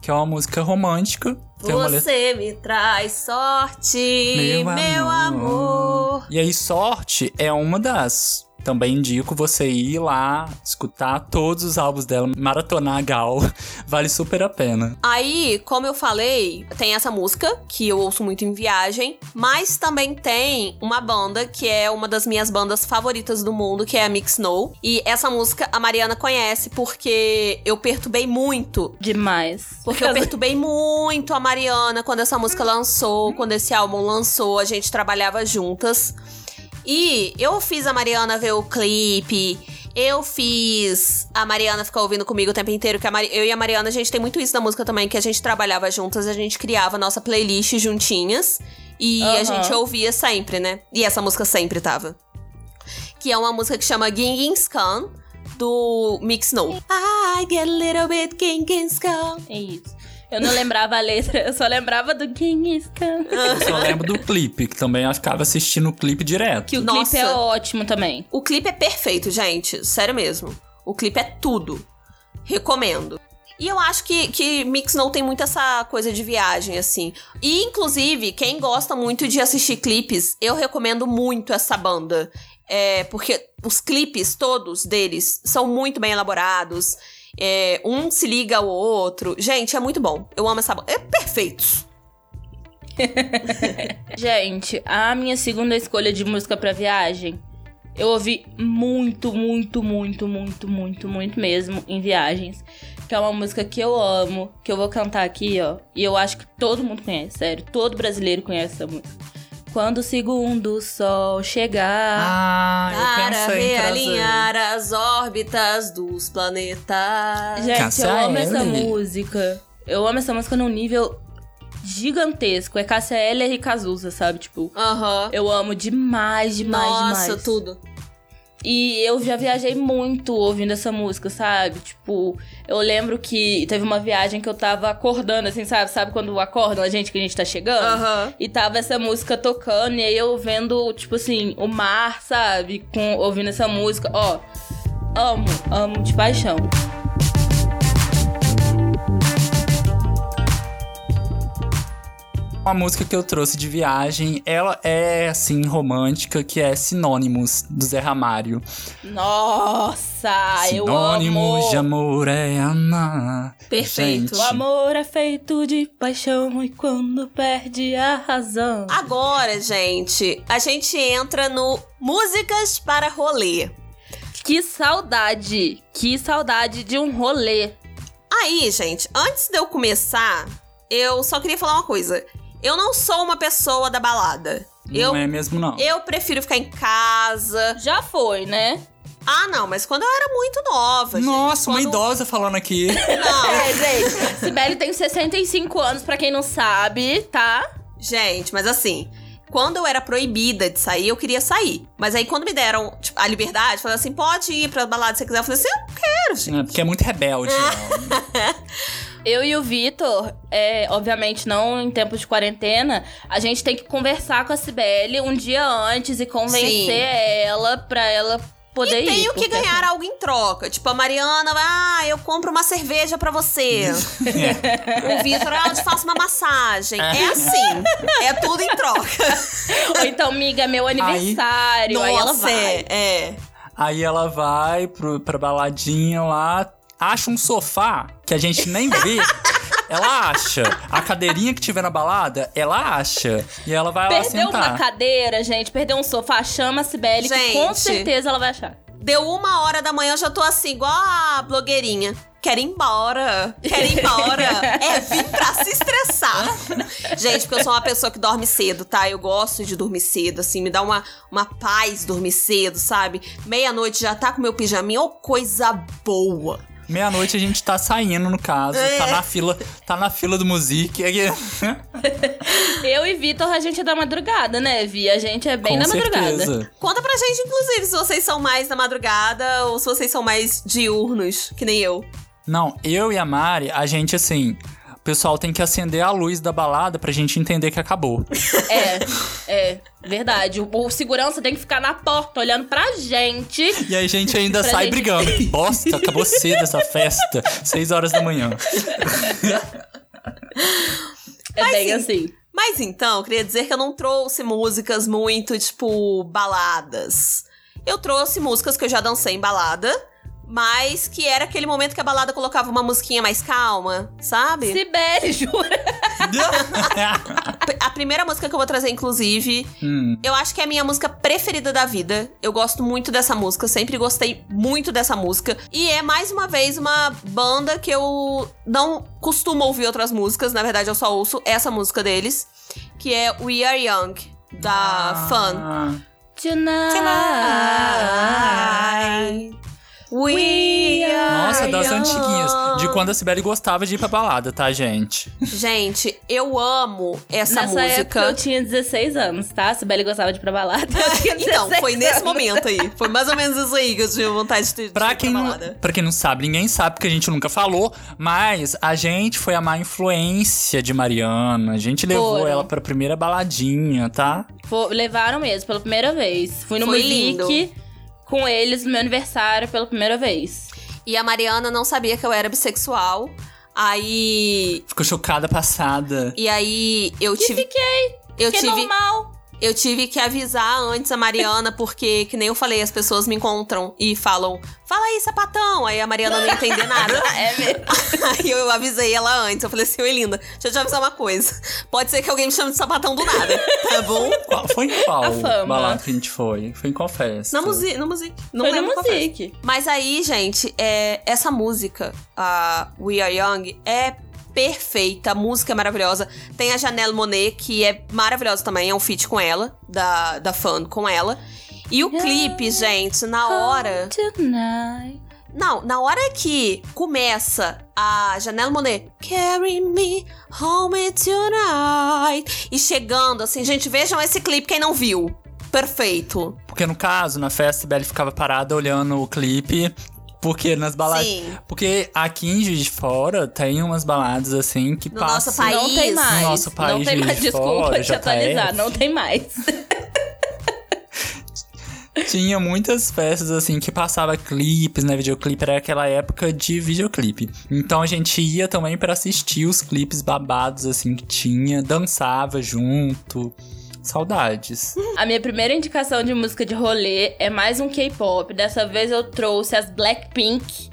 Que é uma música romântica. Letra... Você me traz sorte, meu, amor. E aí, Sorte é uma das. Também indico você ir lá, escutar todos os álbuns dela, maratonar a Gal. [LAUGHS] Vale super a pena. Aí, como eu falei, tem essa música que eu ouço muito em viagem, mas também tem uma banda que é uma das minhas bandas favoritas do mundo, que é a Mix No. E essa música a Mariana conhece porque eu perturbei muito. Demais. Porque eu perturbei muito a Mariana quando essa música lançou, quando esse álbum lançou, a gente trabalhava juntas. E eu fiz a Mariana ver o clipe. Eu fiz a Mariana ficar ouvindo comigo o tempo inteiro. Que a Mari- eu e a Mariana, a gente tem muito isso da música também, que a gente trabalhava juntas, a gente criava nossa playlist juntinhas. E a gente ouvia sempre, né? E essa música sempre tava. que é uma música que chama Genghis Khan, do Mix No. I get a little bit Genghis Khan. É isso. Eu não lembrava a letra, eu só lembrava do Genghis Khan. Eu só lembro do clipe, que também eu ficava assistindo o clipe direto. Que o Nossa. clipe é ótimo também. O clipe é perfeito, gente. Sério mesmo. O clipe é tudo. Recomendo. E eu acho que, que Mix não tem muito essa coisa de viagem, assim. E, inclusive, quem gosta muito de assistir clipes, eu recomendo muito essa banda. É, porque os clipes todos deles são muito bem elaborados. É, um se liga ao outro. Gente, é muito bom. Eu amo essa banda. É perfeito. [LAUGHS] Gente, a minha segunda escolha de música pra viagem, eu ouvi muito, muito, muito, muito, muito, muito mesmo em viagens. Que é uma música que eu amo, que eu vou cantar aqui, ó. E eu acho que todo mundo conhece, sério. Todo brasileiro conhece essa música. Quando o segundo sol chegar. Ah, eu Para realinhar as órbitas dos planetas. Gente, Cássia eu amo essa música. Eu amo essa música num nível gigantesco. É Cássia Eller e Cazuza, sabe? Tipo, Aham. eu amo demais, demais, Nossa, demais. tudo. E eu já viajei muito ouvindo essa música, sabe? Tipo, eu lembro que teve uma viagem que eu tava acordando, assim, sabe? Sabe quando acordam a gente que a gente tá chegando? Aham. E tava essa música tocando, e aí eu vendo, tipo assim, o mar, sabe? Com, ouvindo essa música. Ó, amo, amo de paixão. Uma música que eu trouxe de viagem, ela é, assim, romântica, que é Sinônimos, do Zé Ramário. Nossa, eu Sinônimos amo. de amor é amar. Perfeito. O amor é feito de paixão e quando perde a razão. Agora, gente, a gente entra no Músicas para Rolê. Que saudade, que saudade de um rolê. Aí, gente, antes de eu começar, eu só queria falar uma coisa. Eu não sou uma pessoa da balada. Não Eu, é mesmo, não. eu prefiro ficar em casa. Já foi, né? Ah, não, mas quando eu era muito nova. gente, Nossa, uma quando- idosa falando aqui. [LAUGHS] Não, [LAUGHS] É, gente, Sibeli tem 65 anos, pra quem não sabe, tá? gente, mas assim. Quando eu era proibida de sair, eu queria sair. Mas aí, quando me deram tipo, a liberdade, falaram assim: pode ir pra balada se você quiser. Eu falei assim: eu não quero, gente. É, porque é muito rebelde. Ah. [LAUGHS] ela. Eu e o Vitor, é, obviamente não em tempos de quarentena, a gente tem que conversar com a Cibele um dia antes e convencer Sim. ela pra ela poder E ir. tenho que ganhar algo em troca. Tipo, a Mariana vai, ah, eu compro uma cerveja pra você. [LAUGHS] o Vitor, ah, eu te faço uma massagem. É assim. É tudo em troca. assim, [LAUGHS] Ou então, amiga, é meu aniversário. aí ela Nossa, vai. é, é. Aí ela vai pro, pra baladinha lá, acha um sofá que a gente nem vê. ela acha. A cadeirinha que tiver na balada, ela acha. E ela vai lá Perdeu sentar. uma cadeira, gente, perdeu um sofá, chama a Cibele, que com certeza ela vai achar. Deu uma hora da manhã, eu já tô assim, igual a blogueirinha. Quero ir embora. Quero ir embora. é vir pra se estressar. Gente, porque eu sou uma pessoa que dorme cedo, tá? Eu gosto de dormir cedo, assim, me dá uma, uma paz dormir cedo, sabe? Meia-noite já tá com meu pijaminha, ô coisa boa. Meia-noite a gente tá saindo, no caso. É. Tá na fila, tá na fila do music. [LAUGHS] Eu e Vitor, a gente é da madrugada, né, Vi? A gente é bem Com da madrugada. certeza. Conta pra gente, inclusive, se vocês são mais da madrugada ou se vocês são mais diurnos, que nem eu. Não, eu e a Mari, a gente assim. O pessoal tem que acender a luz da balada pra gente entender que acabou. É, é, verdade. O, o segurança tem que ficar na porta olhando pra gente. E aí a gente ainda [LAUGHS] sai gente- brigando. Que bosta, acabou cedo essa festa. Seis horas da manhã. É bem sim. assim. Mas então, eu queria dizer que eu não trouxe músicas muito, tipo, baladas. Eu trouxe músicas que eu já dancei em balada, mas que era aquele momento que a balada colocava uma musiquinha mais calma, sabe? Sibeli, [LAUGHS] jura? A primeira música que eu vou trazer, inclusive, Hum, eu acho que é a minha música preferida da vida. Eu gosto muito dessa música, sempre gostei muito dessa música. E é mais uma vez uma banda que eu não costumo ouvir outras músicas, na verdade eu só ouço essa música deles, que é We Are Young, da Fun. ah, Tonight. Tonight, we are Nossa, das Ai, antiguinhas. De quando a Sibeli gostava de ir pra balada, tá, gente? Gente, eu amo essa Nessa época música. eu tinha 16 anos, tá? A Sibeli gostava de ir pra balada. Eu tinha 16 [LAUGHS] Então, foi nesse anos. momento aí. Foi mais ou menos isso aí que eu tive vontade de, de Pra ir quem, pra não, balada. pra quem não sabe, ninguém sabe porque a gente nunca falou, mas a gente foi a má influência de Mariana. A gente levou Foram. ela pra primeira baladinha, tá? Fo- levaram mesmo, pela primeira vez. Fui no Foi Music com eles no meu aniversário pela primeira vez. E a Mariana não sabia que eu era bissexual. Aí. Ficou chocada, passada. E aí eu tive. Fiquei, Eu que é tive, normal. Eu tive que avisar antes a Mariana, porque, que nem eu falei, as pessoas me encontram e falam: Fala aí, sapatão. Aí a Mariana não entender nada. [LAUGHS] É mesmo. Aí eu avisei ela antes. Eu falei assim: Oi, linda, deixa eu te avisar uma coisa. Pode ser que alguém me chame de sapatão do nada, tá bom? Qual, foi em qual A fama. balada que a gente foi? Foi em qual festa? Na music, no music. Não Foi. Music. Mas aí, gente, é, essa música, a We Are Young, é perfeita. A música é maravilhosa. Tem a Janelle Monet, que é maravilhosa também. É um feat com ela, da, da fã com ela. E o clipe, gente, na hora. Tonight. Não, na hora que começa a Janelle Monet, Carry me home tonight. E chegando, assim, gente, vejam esse clipe, quem não viu. Perfeito. Porque no caso, na festa, a Sibeli ficava parada olhando o clipe. Porque nas baladas. Sim. Porque aqui em Juiz de Fora tem umas baladas assim que No passam. nosso país. Não tem mais. No nosso país, não tem mais, de desculpa Fora, te atualizar, JF. não tem mais. Tinha muitas festas assim que passava clipes, né? Videoclipe era aquela época de videoclipe. Então a gente ia também pra assistir os clipes babados assim que tinha, dançava junto. Saudades. A minha primeira indicação de música de rolê é mais um K-pop. Dessa vez eu trouxe as Blackpink,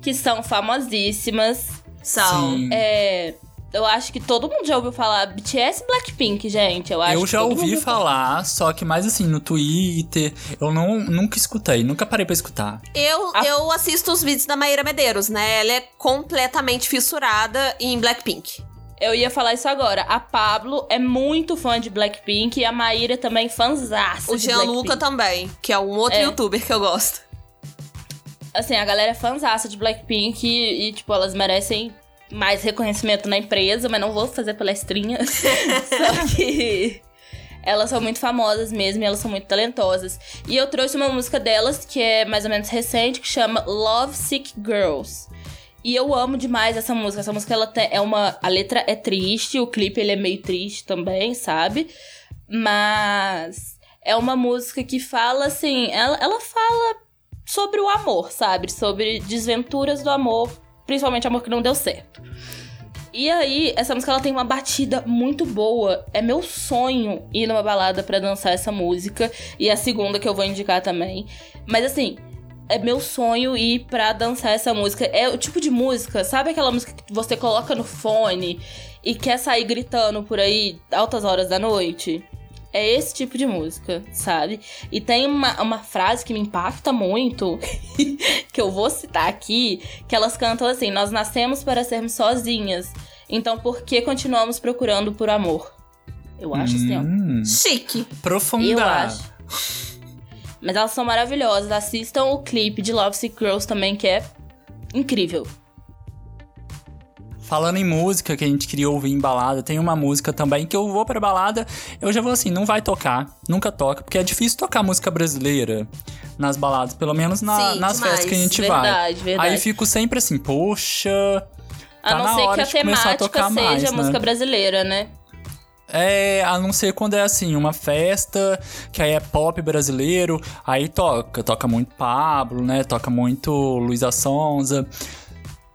que são famosíssimas. São. Sim. É, eu acho que todo mundo já ouviu falar BTS e Blackpink, gente. Eu, acho Eu já ouvi mundo- falar, só que mais assim, no Twitter, eu não, nunca escutei, nunca parei pra escutar. Eu, A- eu assisto os vídeos da Maíra Medeiros, né? Ela é completamente fissurada em Blackpink. Eu ia falar isso agora. A Pablo é muito fã de Blackpink e a Maíra também fãzaça O Gianluca Blackpink. também, que é um outro É. youtuber que eu gosto. Assim, a galera é fãzaça de Blackpink e, e, tipo, elas merecem mais reconhecimento na empresa, mas não vou fazer palestrinha. [LAUGHS] Só que elas são muito famosas mesmo e elas são muito talentosas. E eu trouxe uma música delas que é mais ou menos recente, que chama Love Sick Girls. E eu amo demais essa música. Essa música ela é uma a letra é triste, o clipe ele é meio triste também, sabe? Mas é uma música que fala assim, ela, ela fala sobre o amor, sabe? Sobre desventuras do amor, principalmente amor que não deu certo. E aí, essa música ela tem uma batida muito boa. É meu sonho ir numa balada pra dançar essa música. E a segunda que eu vou indicar também. Mas assim, é meu sonho ir pra dançar essa música. É o tipo de música, sabe aquela música que você coloca no fone e quer sair gritando por aí altas horas da noite? É esse tipo de música, sabe? E tem uma, uma frase que me impacta muito, [LAUGHS] que eu vou citar aqui, que elas cantam assim: Nós nascemos para sermos sozinhas, então por que continuamos procurando por amor? Eu acho assim, ó. Hum, Chique. profunda. Eu acho. Mas elas são maravilhosas. Assistam o clipe de Love Sick Girls também, que é incrível. Falando em música que a gente queria ouvir em balada, tem uma música também que eu vou pra balada, eu já vou assim, não vai tocar, nunca toca, porque é difícil tocar música brasileira nas baladas, pelo menos na- Sim, nas demais. festas que a gente vai. Verdade, verdade. Aí fico sempre assim, poxa, A tá não na ser hora que a a temática tocar seja mais, a né? música brasileira, né? É, a não ser quando é assim, uma festa que aí é pop brasileiro, aí toca, toca muito Pablo, né? Toca muito Luísa Sonza.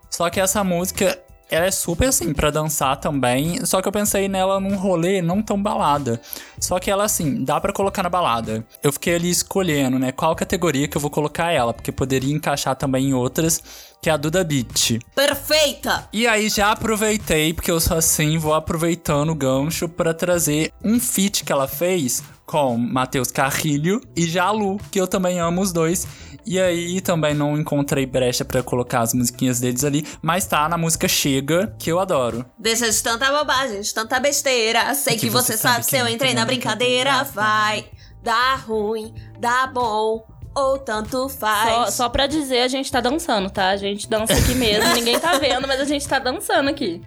Só que essa música, ela é super assim pra dançar também, só que eu pensei nela num rolê não tão balada. Só que ela assim, dá pra colocar na balada. Eu fiquei ali escolhendo, né, qual categoria que eu vou colocar ela, porque poderia encaixar também em outras, que é a Duda Beat. Perfeita! E aí já aproveitei, porque eu sou assim, vou aproveitando o gancho pra trazer um feat que ela fez com Matheus Carrilho e Jalu, que eu também amo os dois. E aí também não encontrei brecha pra colocar as musiquinhas deles ali, mas tá na música Chega, que eu adoro. Deixa de tanta bobagem, de tanta besteira. Sei que, você sabe, se eu entrei na brincadeira, vai dar ruim, dá bom. ou tanto Só, faz. só pra dizer, a gente tá dançando, tá? A gente dança aqui mesmo. [LAUGHS] Ninguém tá vendo, mas a gente tá dançando aqui.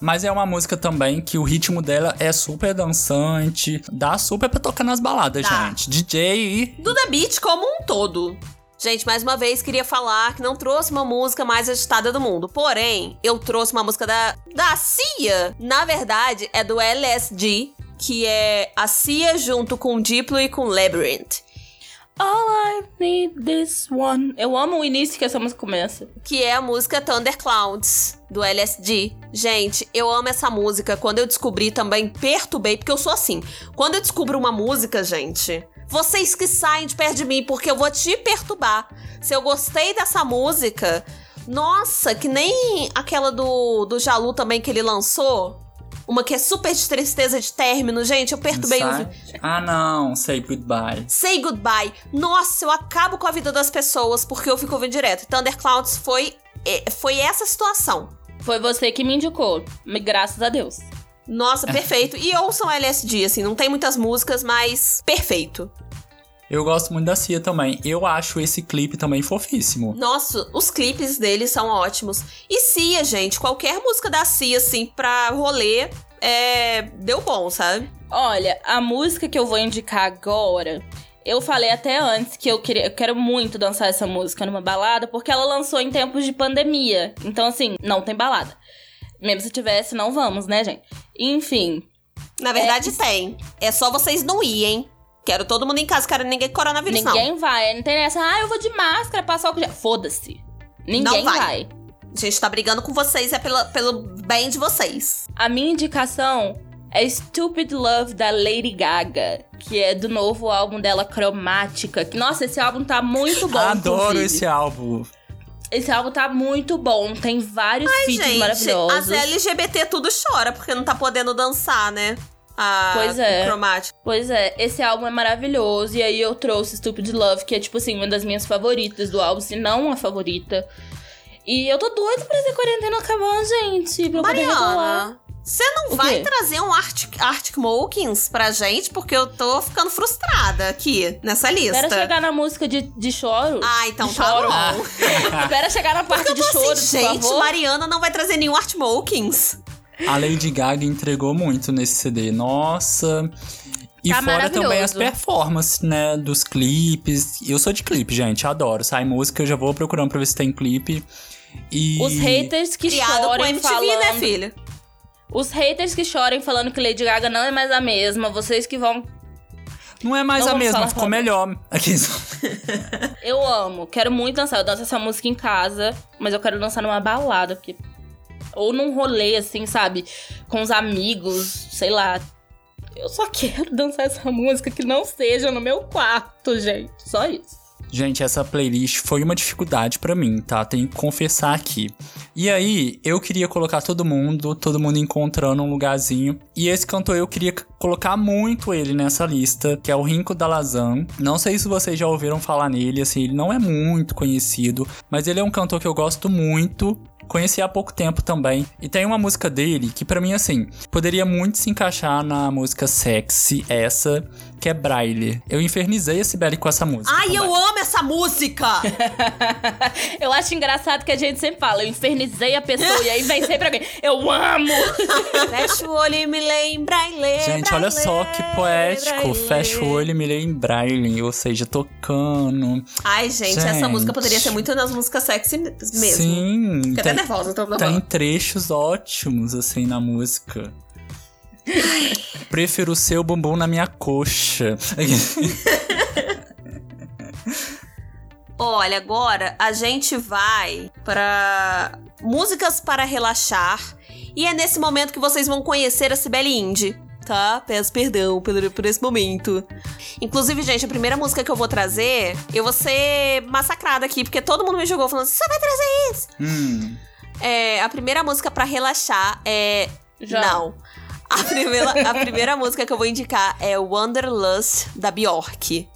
Mas é uma música também que o ritmo dela é super dançante, dá super pra tocar nas baladas, Dá. gente. DJ Do The Beat como um todo. Gente, mais uma vez queria falar que não trouxe uma música mais agitada do mundo. Porém, eu trouxe uma música da, da Cia. Na verdade, é do LSD, que é a Cia junto com Diplo e com Labyrinth. All I need this one. Eu amo o início que essa música começa. que é a música Thunderclouds, do LSD. Gente, eu amo essa música. Quando eu descobri também, perturbei, porque eu sou assim. Quando eu descubro uma música, gente, vocês que saem de perto de mim, porque eu vou te perturbar. Se eu gostei dessa música, nossa, que nem aquela do, do Jalu também que ele lançou. Uma que é super de tristeza de término, gente, eu perturbei o. Inside. Ah, não, say goodbye. Say Goodbye. Nossa, eu acabo com a vida das pessoas porque eu fico ouvindo direto. Thunderclouds foi, é, foi essa situação. Foi você que me indicou. Graças a Deus. Nossa, [LAUGHS] perfeito. E ouçam LSD, assim, não tem muitas músicas, mas perfeito. Eu gosto muito da Cia também. Eu acho esse clipe também fofíssimo. Nossa, os clipes deles são ótimos. E Cia, gente, qualquer música da Cia, assim, pra rolê, é... deu bom, sabe? Olha, a música que eu vou indicar agora, eu falei até antes que eu, queria, eu quero muito dançar essa música numa balada, porque ela lançou em tempos de pandemia. Então, assim, não tem balada. Mesmo se tivesse, não vamos, né, gente? Enfim. Na verdade, tem. É só vocês não irem. Quero todo mundo em casa, quero ninguém com coronavírus, não. Ninguém vai. Não tem essa, ah, eu vou de máscara, passar o. Foda-se. Ninguém Não vai. vai. A gente tá brigando com vocês, é pela, pelo bem de vocês. A minha indicação é Stupid Love da Lady Gaga, que é do novo álbum dela, Cromática. Nossa, esse álbum tá muito bom. Adoro inclusive. esse álbum. Esse álbum tá muito bom, tem vários feats Gente, maravilhosos. as LGBT tudo chora, porque não tá podendo dançar, né? A Pois é. cromática. Pois é, esse álbum é maravilhoso. E aí eu trouxe Stupid Love, que é, tipo assim, uma das minhas favoritas do álbum, se não a favorita. E eu tô doida pra essa quarentena acabar, gente. Pra poder. Mariana, você não O vai quê? trazer um Arctic, Arctic Monkeys pra gente? Porque eu tô ficando frustrada aqui, nessa lista. Espera chegar na música de, de choro. Ah, então de tá choro. bom. [LAUGHS] Espera chegar na parte de tô choro, assim, gente, favor. Mariana não vai trazer nenhum Arctic Monkeys. A Lady Gaga entregou muito nesse CD. Nossa. E Tá fora também as performances, né? Dos clipes. Eu sou de clipe, gente. Adoro. Sai música, eu já vou procurando pra ver se tem clipe. E. Os haters que Criado com chorem MTV, falando... né, filha? Os haters que chorem falando que Lady Gaga não é mais a mesma. Vocês que vão... Não é mais Não a mesma, ficou melhor. Aqui. Eu amo. Quero muito dançar. Eu danço essa música em casa. Mas eu quero dançar numa balada. Porque... Ou num rolê, assim, sabe? Com os amigos, sei lá. Eu só [LAUGHS] quero dançar essa música que não seja no meu quarto, gente. Só isso. Gente, essa playlist foi uma dificuldade pra mim, tá? Tenho que confessar aqui. E aí, eu queria colocar todo mundo, todo mundo encontrando um lugarzinho. E esse cantor eu queria colocar muito ele nessa lista, que é o Rinco Dalazan. Não sei se vocês já ouviram falar nele, assim, ele não é muito conhecido, mas ele é um cantor que eu gosto muito. Conheci há pouco tempo também. E tem uma música dele que, pra mim, assim, poderia muito se encaixar na música sexy, essa, que é Braille. Eu infernizei a Sibeli com essa música. Ai, também. eu amo essa música! [LAUGHS] Eu acho engraçado que a gente sempre fala, eu infernizei a pessoa e aí vem sempre alguém. Eu amo! [LAUGHS] Fecha o olho e me lembra e lembra. Gente, olha só que poético. Fecha o olho e me lembra em Braille, ou seja, tocando. Ai, gente, essa Gente. música poderia ser muito nas músicas sexy mesmo. Sim, Fiquei até tem, nervosa, tá tem trechos ótimos, assim, na música. Prefiro o seu bumbum na minha coxa. Olha, agora a gente vai pra músicas para relaxar. E é nesse momento que vocês vão conhecer a Cibele Indy. Tá? Peço perdão por, por esse momento. Inclusive, gente, a primeira música que eu vou trazer, eu vou ser massacrada aqui, porque todo mundo me jogou falando: você vai trazer isso? hum, É, a primeira música pra relaxar é. Já. Não. A primeira, a primeira música que eu vou indicar é Wanderlust da Bjork.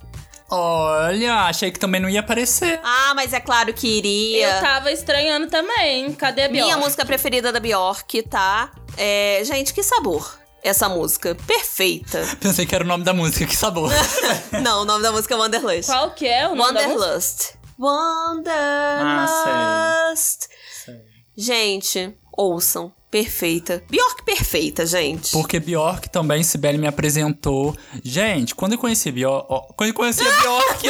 olha, achei que também não ia aparecer. Ah, mas é claro que iria. Eu tava estranhando também. Cadê a Bjork? Minha música preferida da Bjork, tá? É, gente, que sabor. essa música. Perfeita. Pensei que era o nome da música, que sabor. [LAUGHS] Não, o nome da música é Wanderlust. Qual que é o nome da música? Wanderlust. Wanderlust. Ah, Gente, ouçam. Perfeita. Bjork perfeita, gente. Porque Bjork também, Sibeli me apresentou. Gente, quando eu conheci Bjork. Quando eu conheci a Bjork.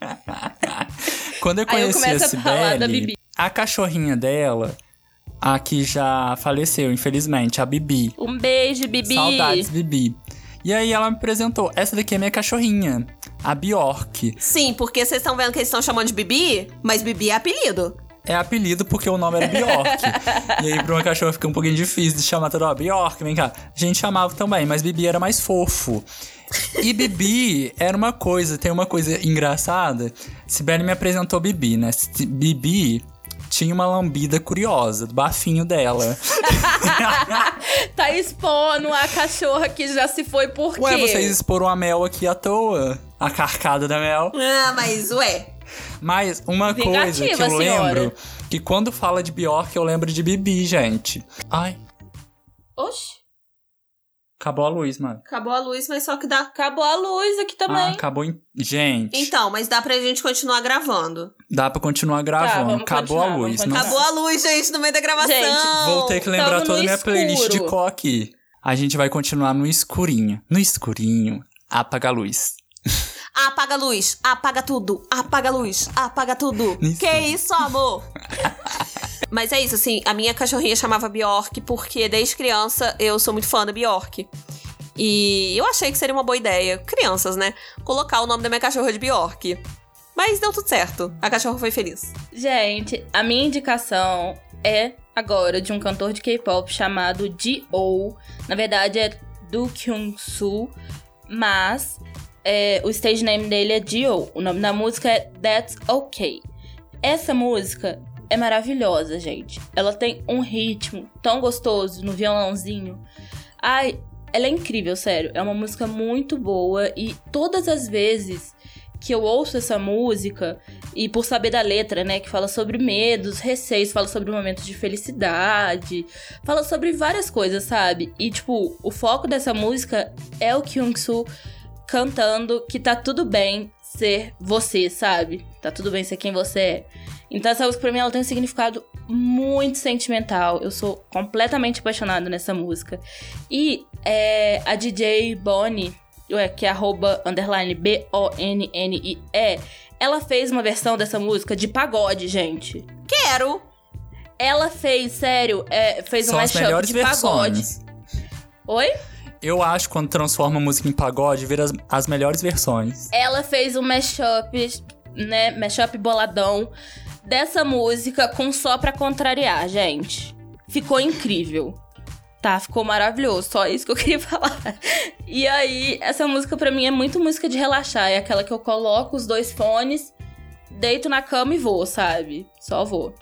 [LAUGHS] quando eu Aí eu conheci a a Sibeli, Bibi. a cachorrinha dela, a que já faleceu, infelizmente, a Bibi. Um beijo, Bibi. Saudades, Bibi. E aí ela me apresentou. Essa daqui é minha cachorrinha, a Bjork. Sim, porque vocês estão vendo que eles estão chamando de Bibi, mas Bibi é apelido. É apelido porque o nome era Bjork. [LAUGHS] e aí, pra uma cachorra fica um pouquinho difícil de chamar toda hora, Bjork, vem cá. A gente chamava também, mas Bibi era mais fofo. E Bibi era uma coisa, tem uma coisa engraçada. Sibeli me apresentou Bibi, né? Bibi tinha uma lambida curiosa do bafinho dela. [LAUGHS] Tá expondo a cachorra que já se foi por quê? Ué, vocês exporam a Mel aqui à toa. A carcada da Mel. Ah, mas ué. Mas uma Vingativa, coisa que eu senhora. lembro, que quando fala de Bjork, eu lembro de Bibi, gente. Ai, Oxi, acabou a luz, mano. Acabou a luz, mas só que dá. acabou a luz aqui Ah, também. acabou em... Gente, Então, mas dá pra gente continuar gravando. dá pra continuar gravando. vamos acabou a continuar, luz. vamos não- Acabou a luz, gente, no meio da gravação. Gente, Vou ter que lembrar toda a minha playlist de escuro. aqui. A gente vai continuar no escurinho. No escurinho, apaga a luz. [LAUGHS] Apaga a luz, apaga tudo, apaga a luz, apaga tudo. Isso. Que isso, amor? [LAUGHS] Mas é isso, assim, a minha cachorrinha chamava Bjork porque desde criança eu sou muito fã da Bjork. E eu achei que seria uma boa ideia, crianças, né? Colocar o nome da minha cachorra de Bjork. Mas deu tudo certo. A cachorra foi feliz. Gente, a minha indicação é agora de um cantor de K-pop chamado D.O. Na verdade é do Kyung-soo, mas é, o stage name dele é D.O. O nome da música é That's Okay. Essa música é maravilhosa, gente. Ela tem um ritmo tão gostoso no violãozinho. Ai, ela é incrível, sério. É uma música muito boa e todas as vezes que eu ouço essa música, e por saber da letra, né, que fala sobre medos, receios, fala sobre momentos de felicidade, fala sobre várias coisas, sabe? E tipo, o foco dessa música é o Kyung-soo cantando que tá tudo bem ser você, sabe? Tá tudo bem ser quem você é. Então essa música pra mim ela tem um significado muito sentimental. Eu sou completamente apaixonada nessa música. E é, a DJ Bonnie, ué, que é arroba underline B-O-N-N-I-E, ela fez uma versão dessa música de pagode, gente. Quero! Ela fez, sério, é, fez São um as mashup de pagode. versões. Oi? Eu acho que quando transforma a música em pagode, vira as, as melhores versões. Ela fez um mashup, né? Mashup boladão dessa música com só pra contrariar, gente. Ficou incrível. Tá, ficou maravilhoso. Só isso que eu [LAUGHS] queria falar. E aí, essa música pra mim é muito música de relaxar. É aquela que eu coloco os dois fones, deito na cama e vou, sabe? Só vou.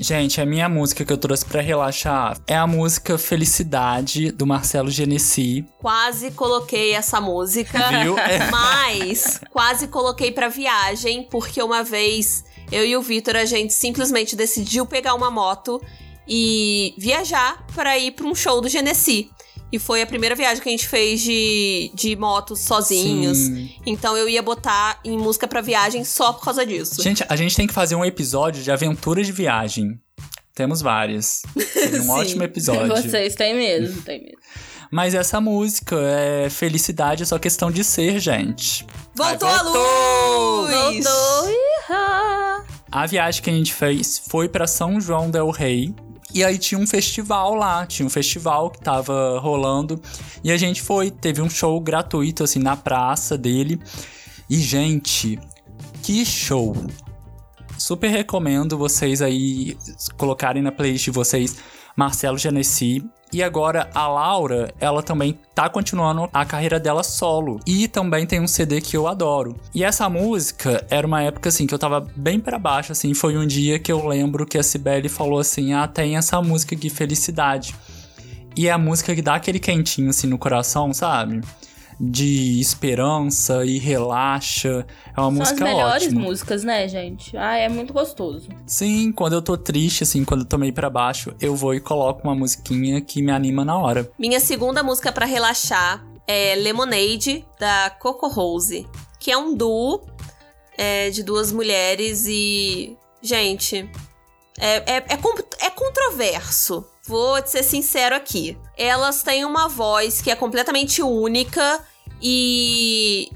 Gente, a minha música que eu trouxe pra relaxar é a música Felicidade, do Marcelo Genesi. Quase coloquei essa música. Viu? [LAUGHS] Mas quase coloquei pra viagem, porque uma vez eu e o Vitor, a gente simplesmente decidiu pegar uma moto e viajar para ir pra um show do Genesi. E foi a primeira viagem que a gente fez de, de moto sozinhos. Sim. Então eu ia botar em música pra viagem só por causa disso. Gente, a gente tem que fazer um episódio de aventuras de viagem. Temos várias. Seria um [LAUGHS] Sim. ótimo episódio. Vocês têm mesmo, tem mesmo. Mas essa música é felicidade, é só questão de ser, gente. Voltou Ai, a voltou! luz! Voltou! Ihá! A viagem que a gente fez foi pra São João del Rei. E aí tinha um festival lá, tinha um festival que tava rolando. E a gente foi, teve um show gratuito, assim, na praça dele. E, gente, que show! Super recomendo vocês aí colocarem na playlist de vocês Marcelo Genesi. E agora a Laura, ela também tá continuando a carreira dela solo. E também tem um CD que eu adoro. E essa música era uma época assim que eu tava bem pra baixo, assim. Foi um dia que eu lembro que a Cibele falou assim: Ah, tem essa música aqui, Felicidade. E é a música que dá aquele quentinho assim no coração, sabe? De esperança e relaxa. É uma São música as melhores ótima. músicas, né, gente? Ah, é muito gostoso. Sim, quando eu tô triste, assim, quando eu tô meio pra baixo, eu vou e coloco uma musiquinha que me anima na hora. Minha segunda música pra relaxar é Lemonade, da Coco Rose. Que é um duo é, de duas mulheres e. Gente. É, é, é, é controverso. Vou te ser sincero aqui. Elas têm uma voz que é completamente única e.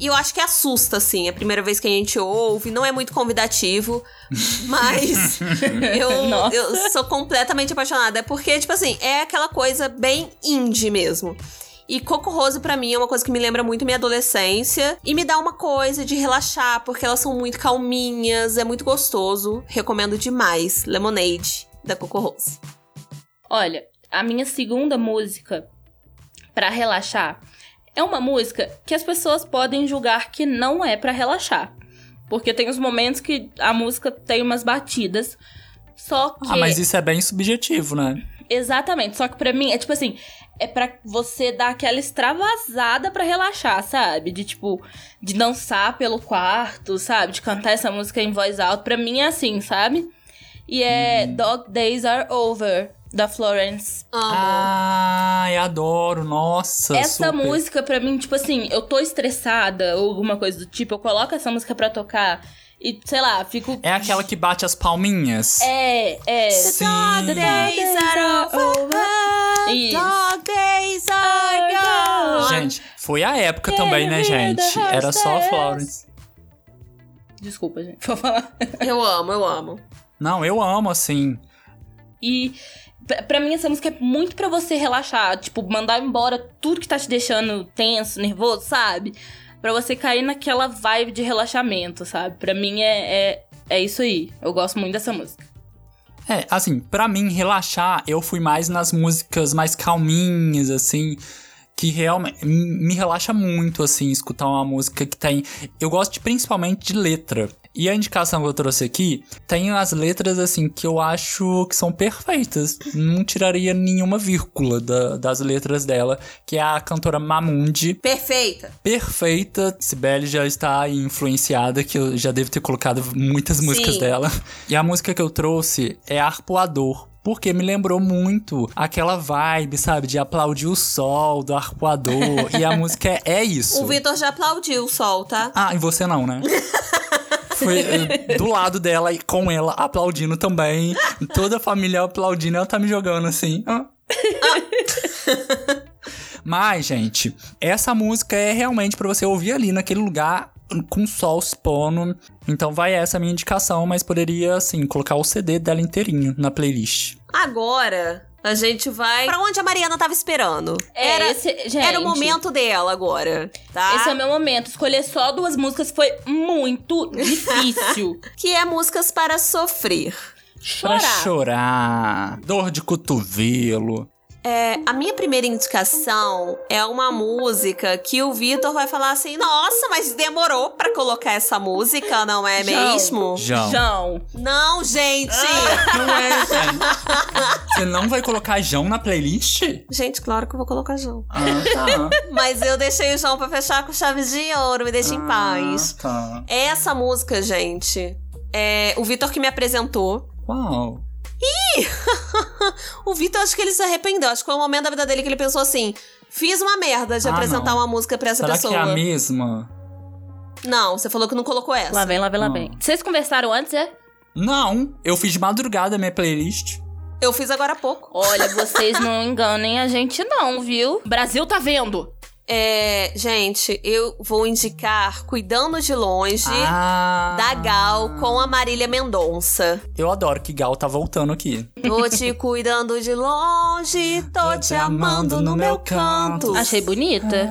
E eu acho que assusta, assim, a primeira vez que a gente ouve. Não é muito convidativo, [LAUGHS] mas eu, eu sou completamente apaixonada. É porque, tipo assim, é aquela coisa bem indie mesmo. E Coco Rose, pra mim, é uma coisa que me lembra muito minha adolescência. E me dá uma coisa de relaxar, porque elas são muito calminhas, é muito gostoso. Recomendo demais. Lemonade, da Coco Rose. Olha, a minha segunda música pra relaxar é uma música que as pessoas podem julgar que não é pra relaxar. Porque tem os momentos que a música tem umas batidas. Só que. Ah, mas isso é bem subjetivo, né? Exatamente. Só que pra mim é tipo assim. É pra você dar aquela extravasada pra relaxar, sabe? De tipo, de dançar pelo quarto, sabe? De cantar essa música em voz alta. Pra mim é assim, sabe? E é Hum. Dog Days Are Over, da Florence. Amo. Ai, adoro, nossa. essa super. música, pra mim, tipo assim, eu tô estressada ou alguma coisa do tipo, eu coloco essa música pra tocar e, sei lá, fico. É aquela que bate as palminhas? É, é. Sim. Dog days are over. Isso. Dog days are gone. Gente, foi a época também, né, gente? Era só a Florence. Desculpa, gente. [LAUGHS] Vou falar. Eu amo, eu amo. Não, eu amo, assim. E pra- mim essa música é muito pra você relaxar, tipo, mandar embora tudo que tá te deixando tenso, nervoso, sabe? Pra você cair naquela vibe de relaxamento, sabe? Pra mim é, é, é isso aí. Eu gosto muito dessa música. É, assim, pra mim, relaxar, eu fui mais nas músicas mais calminhas, assim, que realmente me relaxa muito, assim, escutar uma música que tem. Eu gosto de- principalmente de letra. E a indicação que eu trouxe aqui tem as letras, assim, que eu acho que são perfeitas. Não tiraria nenhuma vírgula da- das letras dela, que é a cantora Mamundi. Perfeita. Perfeita, Sibeli já está influenciada, que eu já devo ter colocado muitas músicas Sim. dela. E a música que eu trouxe é Arpoador. Porque me lembrou muito aquela vibe, sabe? De aplaudir o sol, do arpoador. [LAUGHS] e a música é, é isso. O Vitor já aplaudiu o sol, tá? Ah, e você não, né? [LAUGHS] Foi eh, do lado dela e com ela aplaudindo também. Toda a família aplaudindo, ela tá me jogando assim. Ah. [LAUGHS] Mas, gente, essa música é realmente pra você ouvir ali naquele lugar com o sol se pondo. Então vai essa a minha indicação, mas poderia, assim, colocar o CD dela inteirinho na playlist. Agora, a gente vai pra onde a Mariana tava esperando. É, era, esse, gente, era o momento dela agora, tá? Esse é o meu momento. Escolher só duas músicas foi muito [LAUGHS] difícil. Que é músicas para sofrer. Pra Chorar. chorar, dor de cotovelo. É, a minha primeira indicação é uma música que o Vitor vai falar assim: Nossa, mas demorou pra colocar essa música, não é João. mesmo? João. João. Não, gente! Não é, gente. [LAUGHS] Você não vai colocar João na playlist? gente, claro que eu vou colocar João. Ah, tá. [LAUGHS] Mas eu deixei o João pra fechar com chaves de ouro, me deixa em paz. Ah, tá. Essa música, gente, é o Vitor que me apresentou. Uau. [LAUGHS] O Vitor, acho que ele se arrependeu. Acho que foi um momento da vida dele que ele pensou assim: fiz uma merda de Ah, apresentar não. uma música pra essa Será pessoa. que é a mesma? Não, você falou que não colocou essa. Lá vem, lá vem, lá vem. Vocês conversaram antes, é? Não, eu fiz de madrugada a minha playlist. Eu fiz agora há pouco. Olha, vocês não enganem a gente não, viu? Brasil tá vendo. É, gente, eu vou indicar Cuidando de Longe. Ah. Da Gal com a Marília Mendonça. Eu adoro que Gal tá voltando aqui. Tô te [LAUGHS] cuidando de longe, tô te amando no meu canto. Achei bonita.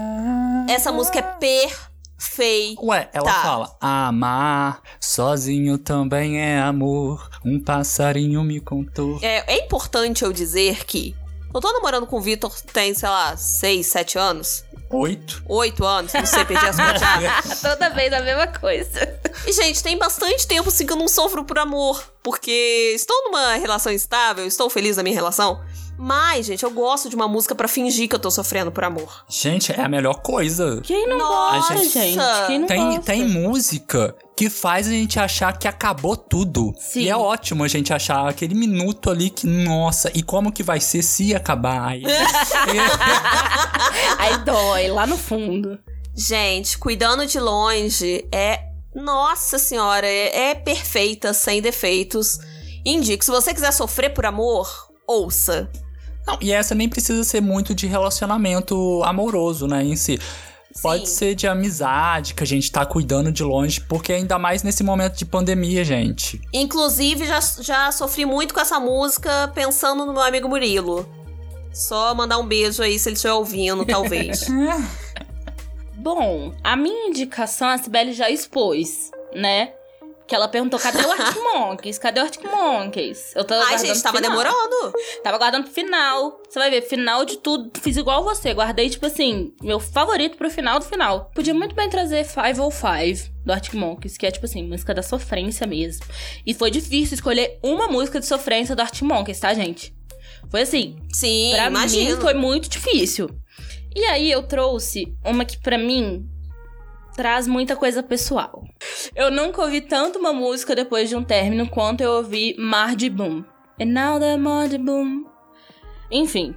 Essa música é perfeita. Ué, ela Tá. fala: Amar sozinho também é amor. Um passarinho me contou. É, é importante eu dizer que eu tô namorando com o Vitor tem, sei lá, 6, 7 anos. Oito? 8 anos, não sei, perdi as contas. [LAUGHS] Toda vez a mesma coisa. E, gente, tem bastante tempo assim que eu não sofro por amor. Porque estou numa relação estável, estou feliz na minha relação. Mas, gente, eu gosto de uma música pra fingir que eu tô sofrendo por amor. Gente, é a melhor coisa. Quem não Nossa! gosta, gente? Quem não Tem, gosta? tem música que faz a gente achar que acabou tudo. Sim. E é ótimo a gente achar aquele minuto ali que, nossa, e como que vai ser se acabar? Aí- [LAUGHS] Aí dói, lá no fundo. Gente, cuidando de longe é. Nossa senhora, é, é perfeita, sem defeitos. Indico, se você quiser sofrer por amor, ouça. Não, e essa nem precisa ser muito de relacionamento amoroso, né, em si. Pode Sim. ser de amizade, que a gente tá cuidando de longe, porque ainda mais nesse momento de pandemia, gente. Inclusive, já, já sofri muito com essa música pensando no meu amigo Murilo. Só mandar um beijo aí se ele estiver ouvindo, talvez. [LAUGHS] Bom, a minha indicação a Sibeli já expôs, né? Que ela perguntou, cadê o Arctic Monkeys? Cadê o Arctic Monkeys? Eu tô Ai, gente, tava final. demorando. Tava aguardando pro final. Você vai ver, final de tudo. Fiz igual você. Guardei, tipo assim, meu favorito pro final do final. Podia muito bem trazer 505 do Arctic Monkeys, que é, tipo assim, música da sofrência mesmo. E foi difícil escolher uma música de sofrência do Arctic Monkeys, tá, gente? Foi assim, Sim, pra imagino. mim foi muito difícil. E aí eu trouxe uma que pra mim traz muita coisa pessoal. Eu nunca ouvi tanto uma música depois de um término quanto eu ouvi Mar de Boom. And now the Mar de Boom. Enfim,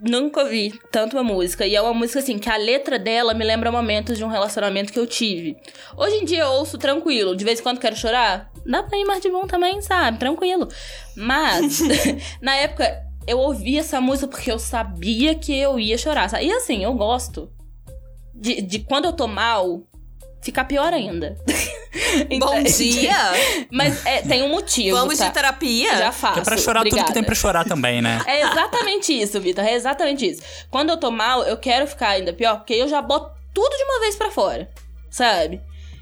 nunca ouvi tanto uma música. E é uma música assim que a letra dela me lembra momentos de um relacionamento que eu tive. Hoje em dia eu ouço tranquilo. De vez em quando quero chorar. Dá pra ir Mar de Boom também, sabe? Tranquilo. Mas, [LAUGHS] na época, eu ouvi essa música porque eu sabia que eu ia chorar. E assim, eu gosto de, de quando eu tô mal, ficar pior ainda. [LAUGHS] Bom dia! Mas é, tem um motivo. Vamos tá? de terapia? Já faço. Que é pra chorar tudo que obrigada. tem pra chorar também, né? É exatamente isso, Vitor. É exatamente isso. Quando eu tô mal, eu quero ficar ainda pior, porque eu já boto tudo de uma vez pra fora. Sabe?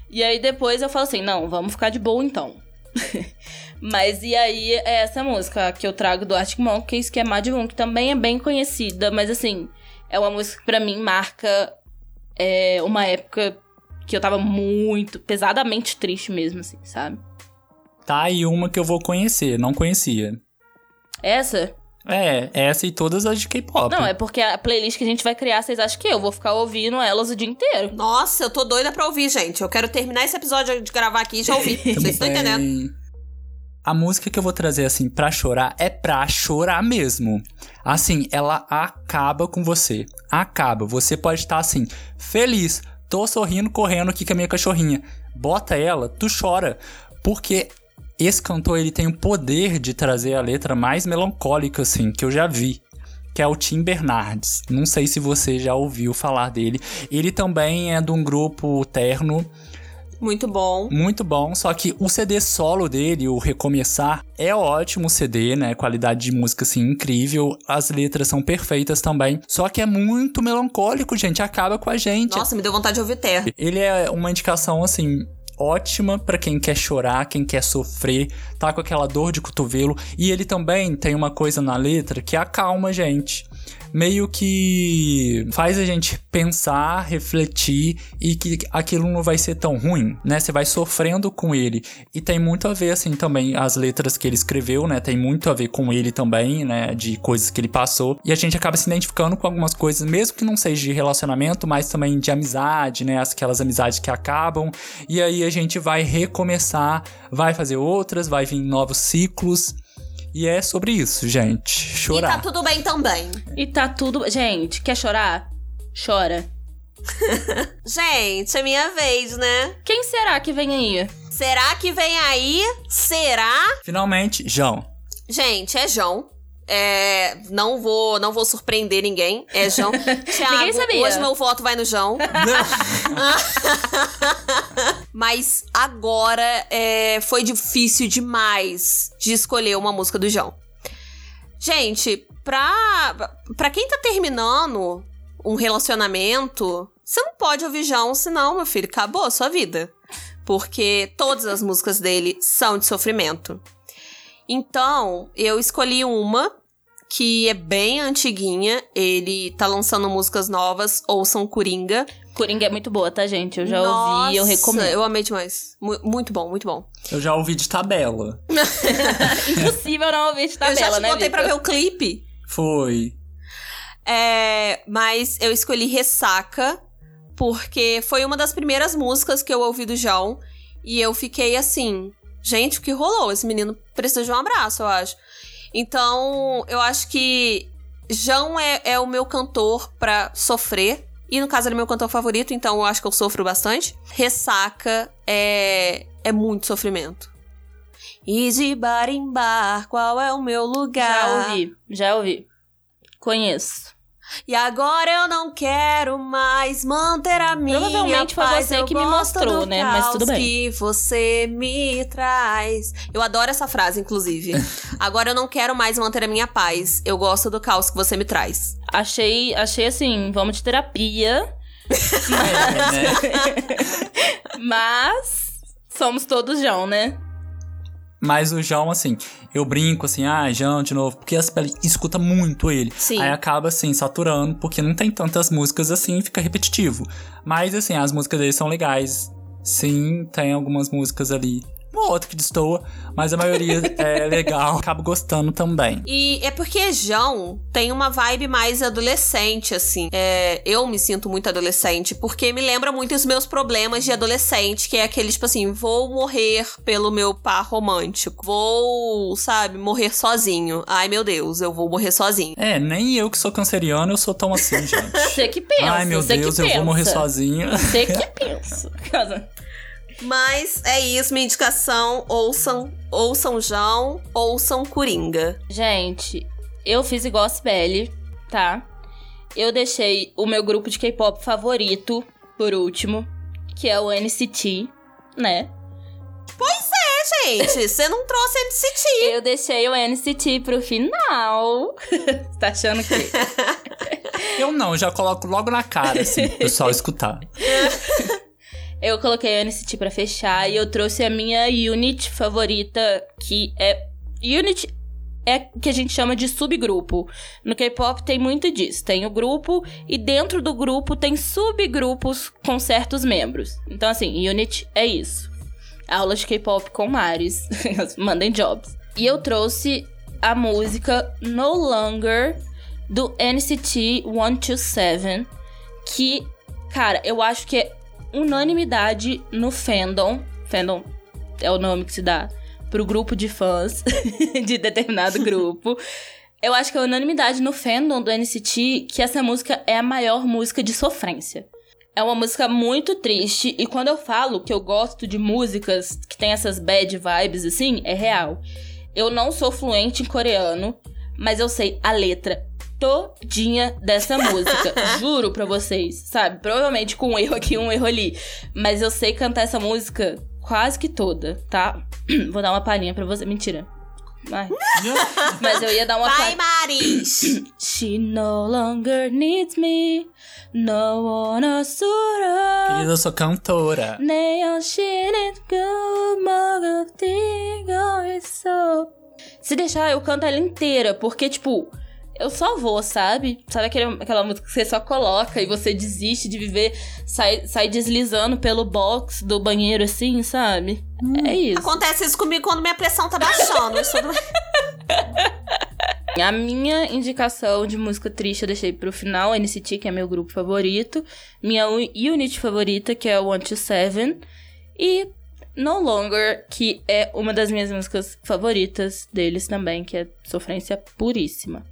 E aí depois eu falo assim: não, vamos ficar de boa então. [LAUGHS] mas e aí é essa música que eu trago do Arctic Monkeys, que é Mad Moon, que também é bem conhecida, mas assim, é uma música que pra mim marca é, uma época que eu tava muito, pesadamente triste mesmo, assim, sabe? Tá aí uma que eu vou conhecer, não conhecia. Essa É, essa e todas as de K-pop. Não, é porque a playlist que a gente vai criar, vocês acham que eu vou ficar ouvindo elas o dia inteiro. Nossa, eu tô doida pra ouvir, gente. Eu quero terminar esse episódio de gravar aqui e já ouvir. [LAUGHS] Vocês estão entendendo? A música que eu vou trazer, assim, pra chorar é pra chorar mesmo. Assim, ela acaba com você. Acaba. Você pode estar, assim, feliz. Tô sorrindo, correndo aqui com a minha cachorrinha. Bota ela, tu chora. Porque esse cantor, ele tem o poder de trazer a letra mais melancólica, assim, que eu já vi. Que é o Tim Bernardes. Não sei se você já ouviu falar dele. Ele também é de um grupo terno Muito bom. muito bom, só que o CD solo dele, o Recomeçar, é ótimo CD, né? Qualidade de música, assim, incrível. As letras são perfeitas também. Só que é muito melancólico, gente. Acaba com a gente. Nossa, me deu vontade de ouvir terra. Ele é uma indicação, assim, ótima pra quem quer chorar, quem quer sofrer, tá com aquela dor de cotovelo. E ele também tem uma coisa na letra que acalma a gente. Meio que faz a gente pensar, refletir e que aquilo não vai ser tão ruim, né? Você vai sofrendo com ele. E tem muito a ver, assim, também, as letras que ele escreveu, né? Tem muito a ver com ele também, né? De coisas que ele passou. E a gente acaba se identificando com algumas coisas, mesmo que não seja de relacionamento, mas também de amizade, né? Aquelas amizades que acabam. E aí a gente vai recomeçar, vai fazer outras, vai vir novos ciclos. E é sobre isso, gente. E Chorar. tá tudo bem também. E tá tudo. Gente, quer chorar? Chora. [LAUGHS] Gente, é minha vez, né? Quem será que vem aí? Será que vem aí? Será? Finalmente, João. Gente, é João. É, não vou, não vou surpreender ninguém. É João. [LAUGHS] Thiago, sabia. hoje meu voto vai no João. [LAUGHS] Mas agora é, foi difícil demais de escolher uma música do João. Gente, pra, pra quem tá terminando um relacionamento, você não pode ouvir João, senão, meu filho, acabou a sua vida. Porque todas as músicas dele são de sofrimento. Então, eu escolhi uma que é bem antiguinha. Ele tá lançando músicas novas, ouçam Coringa. Coringa é muito boa, tá, gente? Eu já ouvi e eu Nossa, recomendo. Eu amei demais. Mu- muito bom, muito bom. Eu já ouvi de tabela. [LAUGHS] Impossível não ouvir de eu tabela, já te né, botei pra ver o clipe. Foi. É, mas eu escolhi Ressaca, porque foi uma das primeiras músicas que eu ouvi do João. E eu fiquei assim, gente, o que rolou? Esse menino precisa de um abraço, eu acho. Então, eu acho que João é, é o meu cantor pra sofrer. E no caso, ele é meu cantor favorito, então eu acho que eu sofro bastante. Ressaca é, é muito sofrimento. E de bar em bar, qual é o meu lugar? Já ouvi, já ouvi. Conheço. E agora eu não quero mais manter a minha Provavelmente foi paz. você eu que me gosto mostrou, do né? Mas tudo caos bem. que você me traz. Eu adoro essa frase, inclusive. [LAUGHS] agora eu não quero mais manter a minha paz. Eu gosto do caos que você me traz. Achei, achei assim, vamos de terapia, [LAUGHS] É, né? [LAUGHS] mas somos todos João, né? Mas o João, assim, eu brinco assim, ah, João de novo, porque as pele escuta muito ele. Sim. Aí acaba, assim, saturando, porque não tem tantas músicas assim, fica repetitivo. Mas, assim, as músicas dele são legais. Sim, tem algumas músicas ali. Uma outra que destoa, mas a maioria [LAUGHS] é legal. Acabo gostando também. E é porque João tem uma vibe mais adolescente, assim. É, eu me sinto muito adolescente, porque me lembra muito os meus problemas de adolescente, que é aquele, tipo assim, vou morrer pelo meu par romântico. Vou, sabe, morrer sozinho. Ai, meu Deus, eu vou morrer sozinho. É, nem eu que sou canceriano, eu sou tão assim, [LAUGHS] gente. Você que pensa, Ai, meu Deus, eu pensa. vou morrer sozinho. Você que [LAUGHS] pensa. Mas é isso, minha indicação. Ouçam, ouçam João, ouçam Coringa. Gente, eu fiz igual a Sibeli, tá? Eu deixei o meu grupo de K-pop favorito por último, que é o NCT, né? É, gente, você não trouxe NCT. [LAUGHS] Eu deixei o NCT pro final. [LAUGHS] tá achando que. Eu não, já coloco logo na cara, assim, pro pessoal escutar. [LAUGHS] Eu coloquei o NCT pra fechar e eu trouxe a minha unit favorita, que é. Unit é que a gente chama de subgrupo. No K-pop tem muito disso. Tem o grupo e dentro do grupo tem subgrupos com certos membros. Então, assim, unit é isso. Aulas de K-pop com Maris. [LAUGHS] Mandem jobs. E eu trouxe a música No Longer do NCT 127, que, cara, eu acho que é unanimidade no fandom. Fandom é o nome que se dá pro grupo de fãs [LAUGHS] de determinado [LAUGHS] grupo. Eu acho que é unanimidade no fandom do NCT que essa música é a maior música de sofrência. É uma música muito triste e quando eu falo que eu gosto de músicas que tem essas bad vibes assim, é real. Eu não sou fluente em coreano, mas eu sei a letra todinha dessa música. [LAUGHS] Juro pra vocês, sabe? Provavelmente com um erro aqui, um erro ali. Mas eu sei cantar essa música quase que toda, tá? [CLEARS THROAT] Vou dar uma palhinha pra você. Mentira. Vai. [LAUGHS] Mas eu ia dar uma Vai, Maris! [CLEARS THROAT] She no longer needs me. No one. Querida, eu sou cantora. Neon. Se deixar, eu canto ela inteira, porque, tipo, eu só vou, sabe? Sabe aquele, aquela música que você só coloca e você desiste de viver, sai, sai deslizando pelo box do banheiro assim, sabe? É isso. Acontece isso comigo quando minha pressão tá baixando. Eu sou do- [LAUGHS] A minha indicação de música triste eu deixei pro final, NCT, que é meu grupo favorito. Minha unit favorita, que é o One to Seven. E No Longer, que é uma das minhas músicas favoritas deles também, que é Sofrência Puríssima.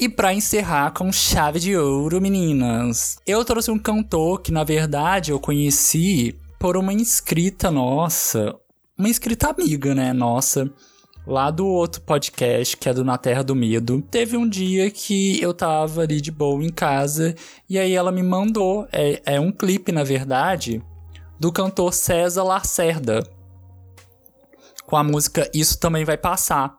E pra encerrar com chave de ouro, meninas, eu trouxe um cantor que na verdade eu conheci por uma inscrita nossa, uma inscrita amiga, né, nossa, lá do outro podcast, que é do Na Terra do Medo. Teve um dia que eu tava ali de boa em casa e aí ela me mandou, é, é um clipe na verdade, do cantor César Lacerda, com a música Isso Também Vai Passar.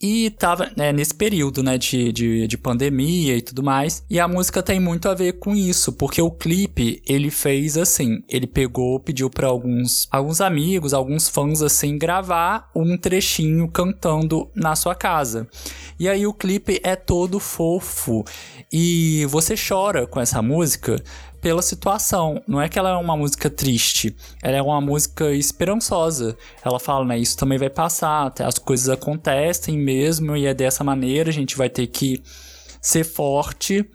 E tava né, nesse período, né, de, de, de pandemia e tudo mais. E a música tem muito a ver com isso, porque o clipe, ele fez assim, ele pegou, pediu para alguns, alguns amigos, alguns fãs, assim, gravar um trechinho cantando na sua casa. E aí o clipe é todo fofo. E você chora com essa música, pela situação. Não é que ela é uma música triste, ela é uma música esperançosa. Ela fala, né, isso também vai passar, as coisas acontecem mesmo e é dessa maneira, a gente vai ter que ser forte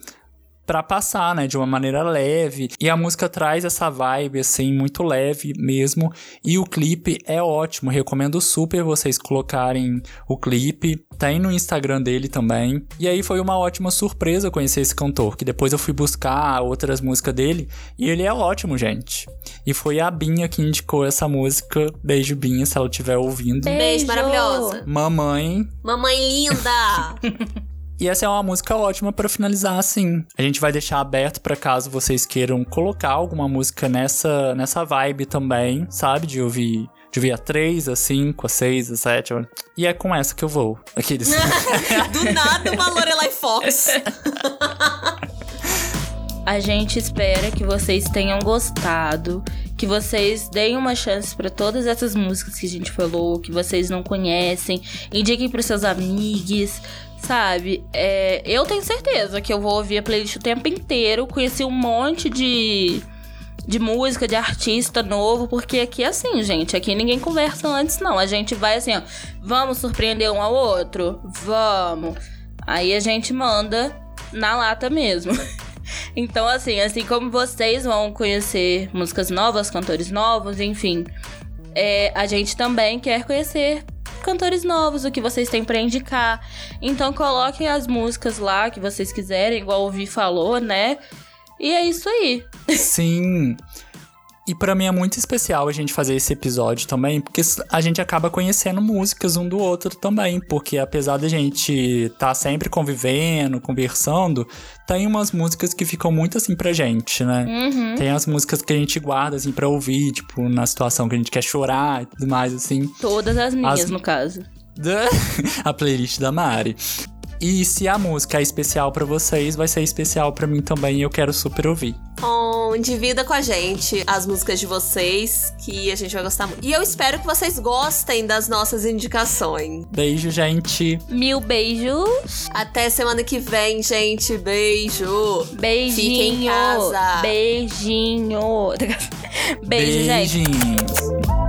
para passar, né, de uma maneira leve. E a música traz essa vibe assim muito leve mesmo, e o clipe é ótimo. Recomendo super vocês colocarem o clipe. Tem no Instagram dele também. E aí foi uma ótima surpresa conhecer esse cantor, que depois eu fui buscar outras músicas dele e ele é ótimo, gente. E foi a Binha que indicou essa música. Beijo Binha, se ela estiver ouvindo. Beijo, Beijo. maravilhosa. Mamãe, Mamãe linda! [LAUGHS] E essa é uma música ótima para finalizar assim. A gente vai deixar aberto para caso vocês queiram colocar alguma música nessa nessa vibe também, sabe? De ouvir de ouvir a 3, a 5, a 6, a 7. E é com essa que eu vou. Aqueles. [LAUGHS] Do nada uma Lorelai Fox. [LAUGHS] A gente espera que vocês tenham gostado, que vocês deem uma chance para todas essas músicas que a gente falou, que vocês não conhecem, indiquem para seus amigos, sabe? É, eu tenho certeza que eu vou ouvir a playlist o tempo inteiro, conheci um monte de de música, de artista novo, porque aqui é assim, gente, aqui ninguém conversa antes não. A gente vai assim, ó, vamos surpreender um ao outro? Vamos. Aí a gente manda na lata mesmo. [LAUGHS] Então, assim, assim como vocês vão conhecer músicas novas, cantores novos, enfim, é, a gente também quer conhecer cantores novos, o que vocês têm pra indicar. Então, coloquem as músicas lá que vocês quiserem, igual o Vi falou, né? E é isso aí. Sim. E pra mim é muito especial a gente fazer esse episódio também, porque a gente acaba conhecendo músicas um do outro também, porque apesar da gente tá sempre convivendo, conversando, tem umas músicas que ficam muito assim pra gente, né? Uhum. Tem as músicas que a gente guarda assim pra ouvir, tipo, na situação que a gente quer chorar e tudo mais assim. Todas as minhas, As- no caso. [LAUGHS] a playlist da Mari. E se a música é especial pra vocês, vai ser especial pra mim também e eu quero super ouvir. Bom, divida com a gente as músicas de vocês, que a gente vai gostar muito. E eu espero que vocês gostem das nossas indicações. Beijo, gente. Mil beijos. Até semana que vem, gente. Beijo. Beijinho. Fique em casa. Beijinho. [LAUGHS] Beijo, gente. Beijinhos.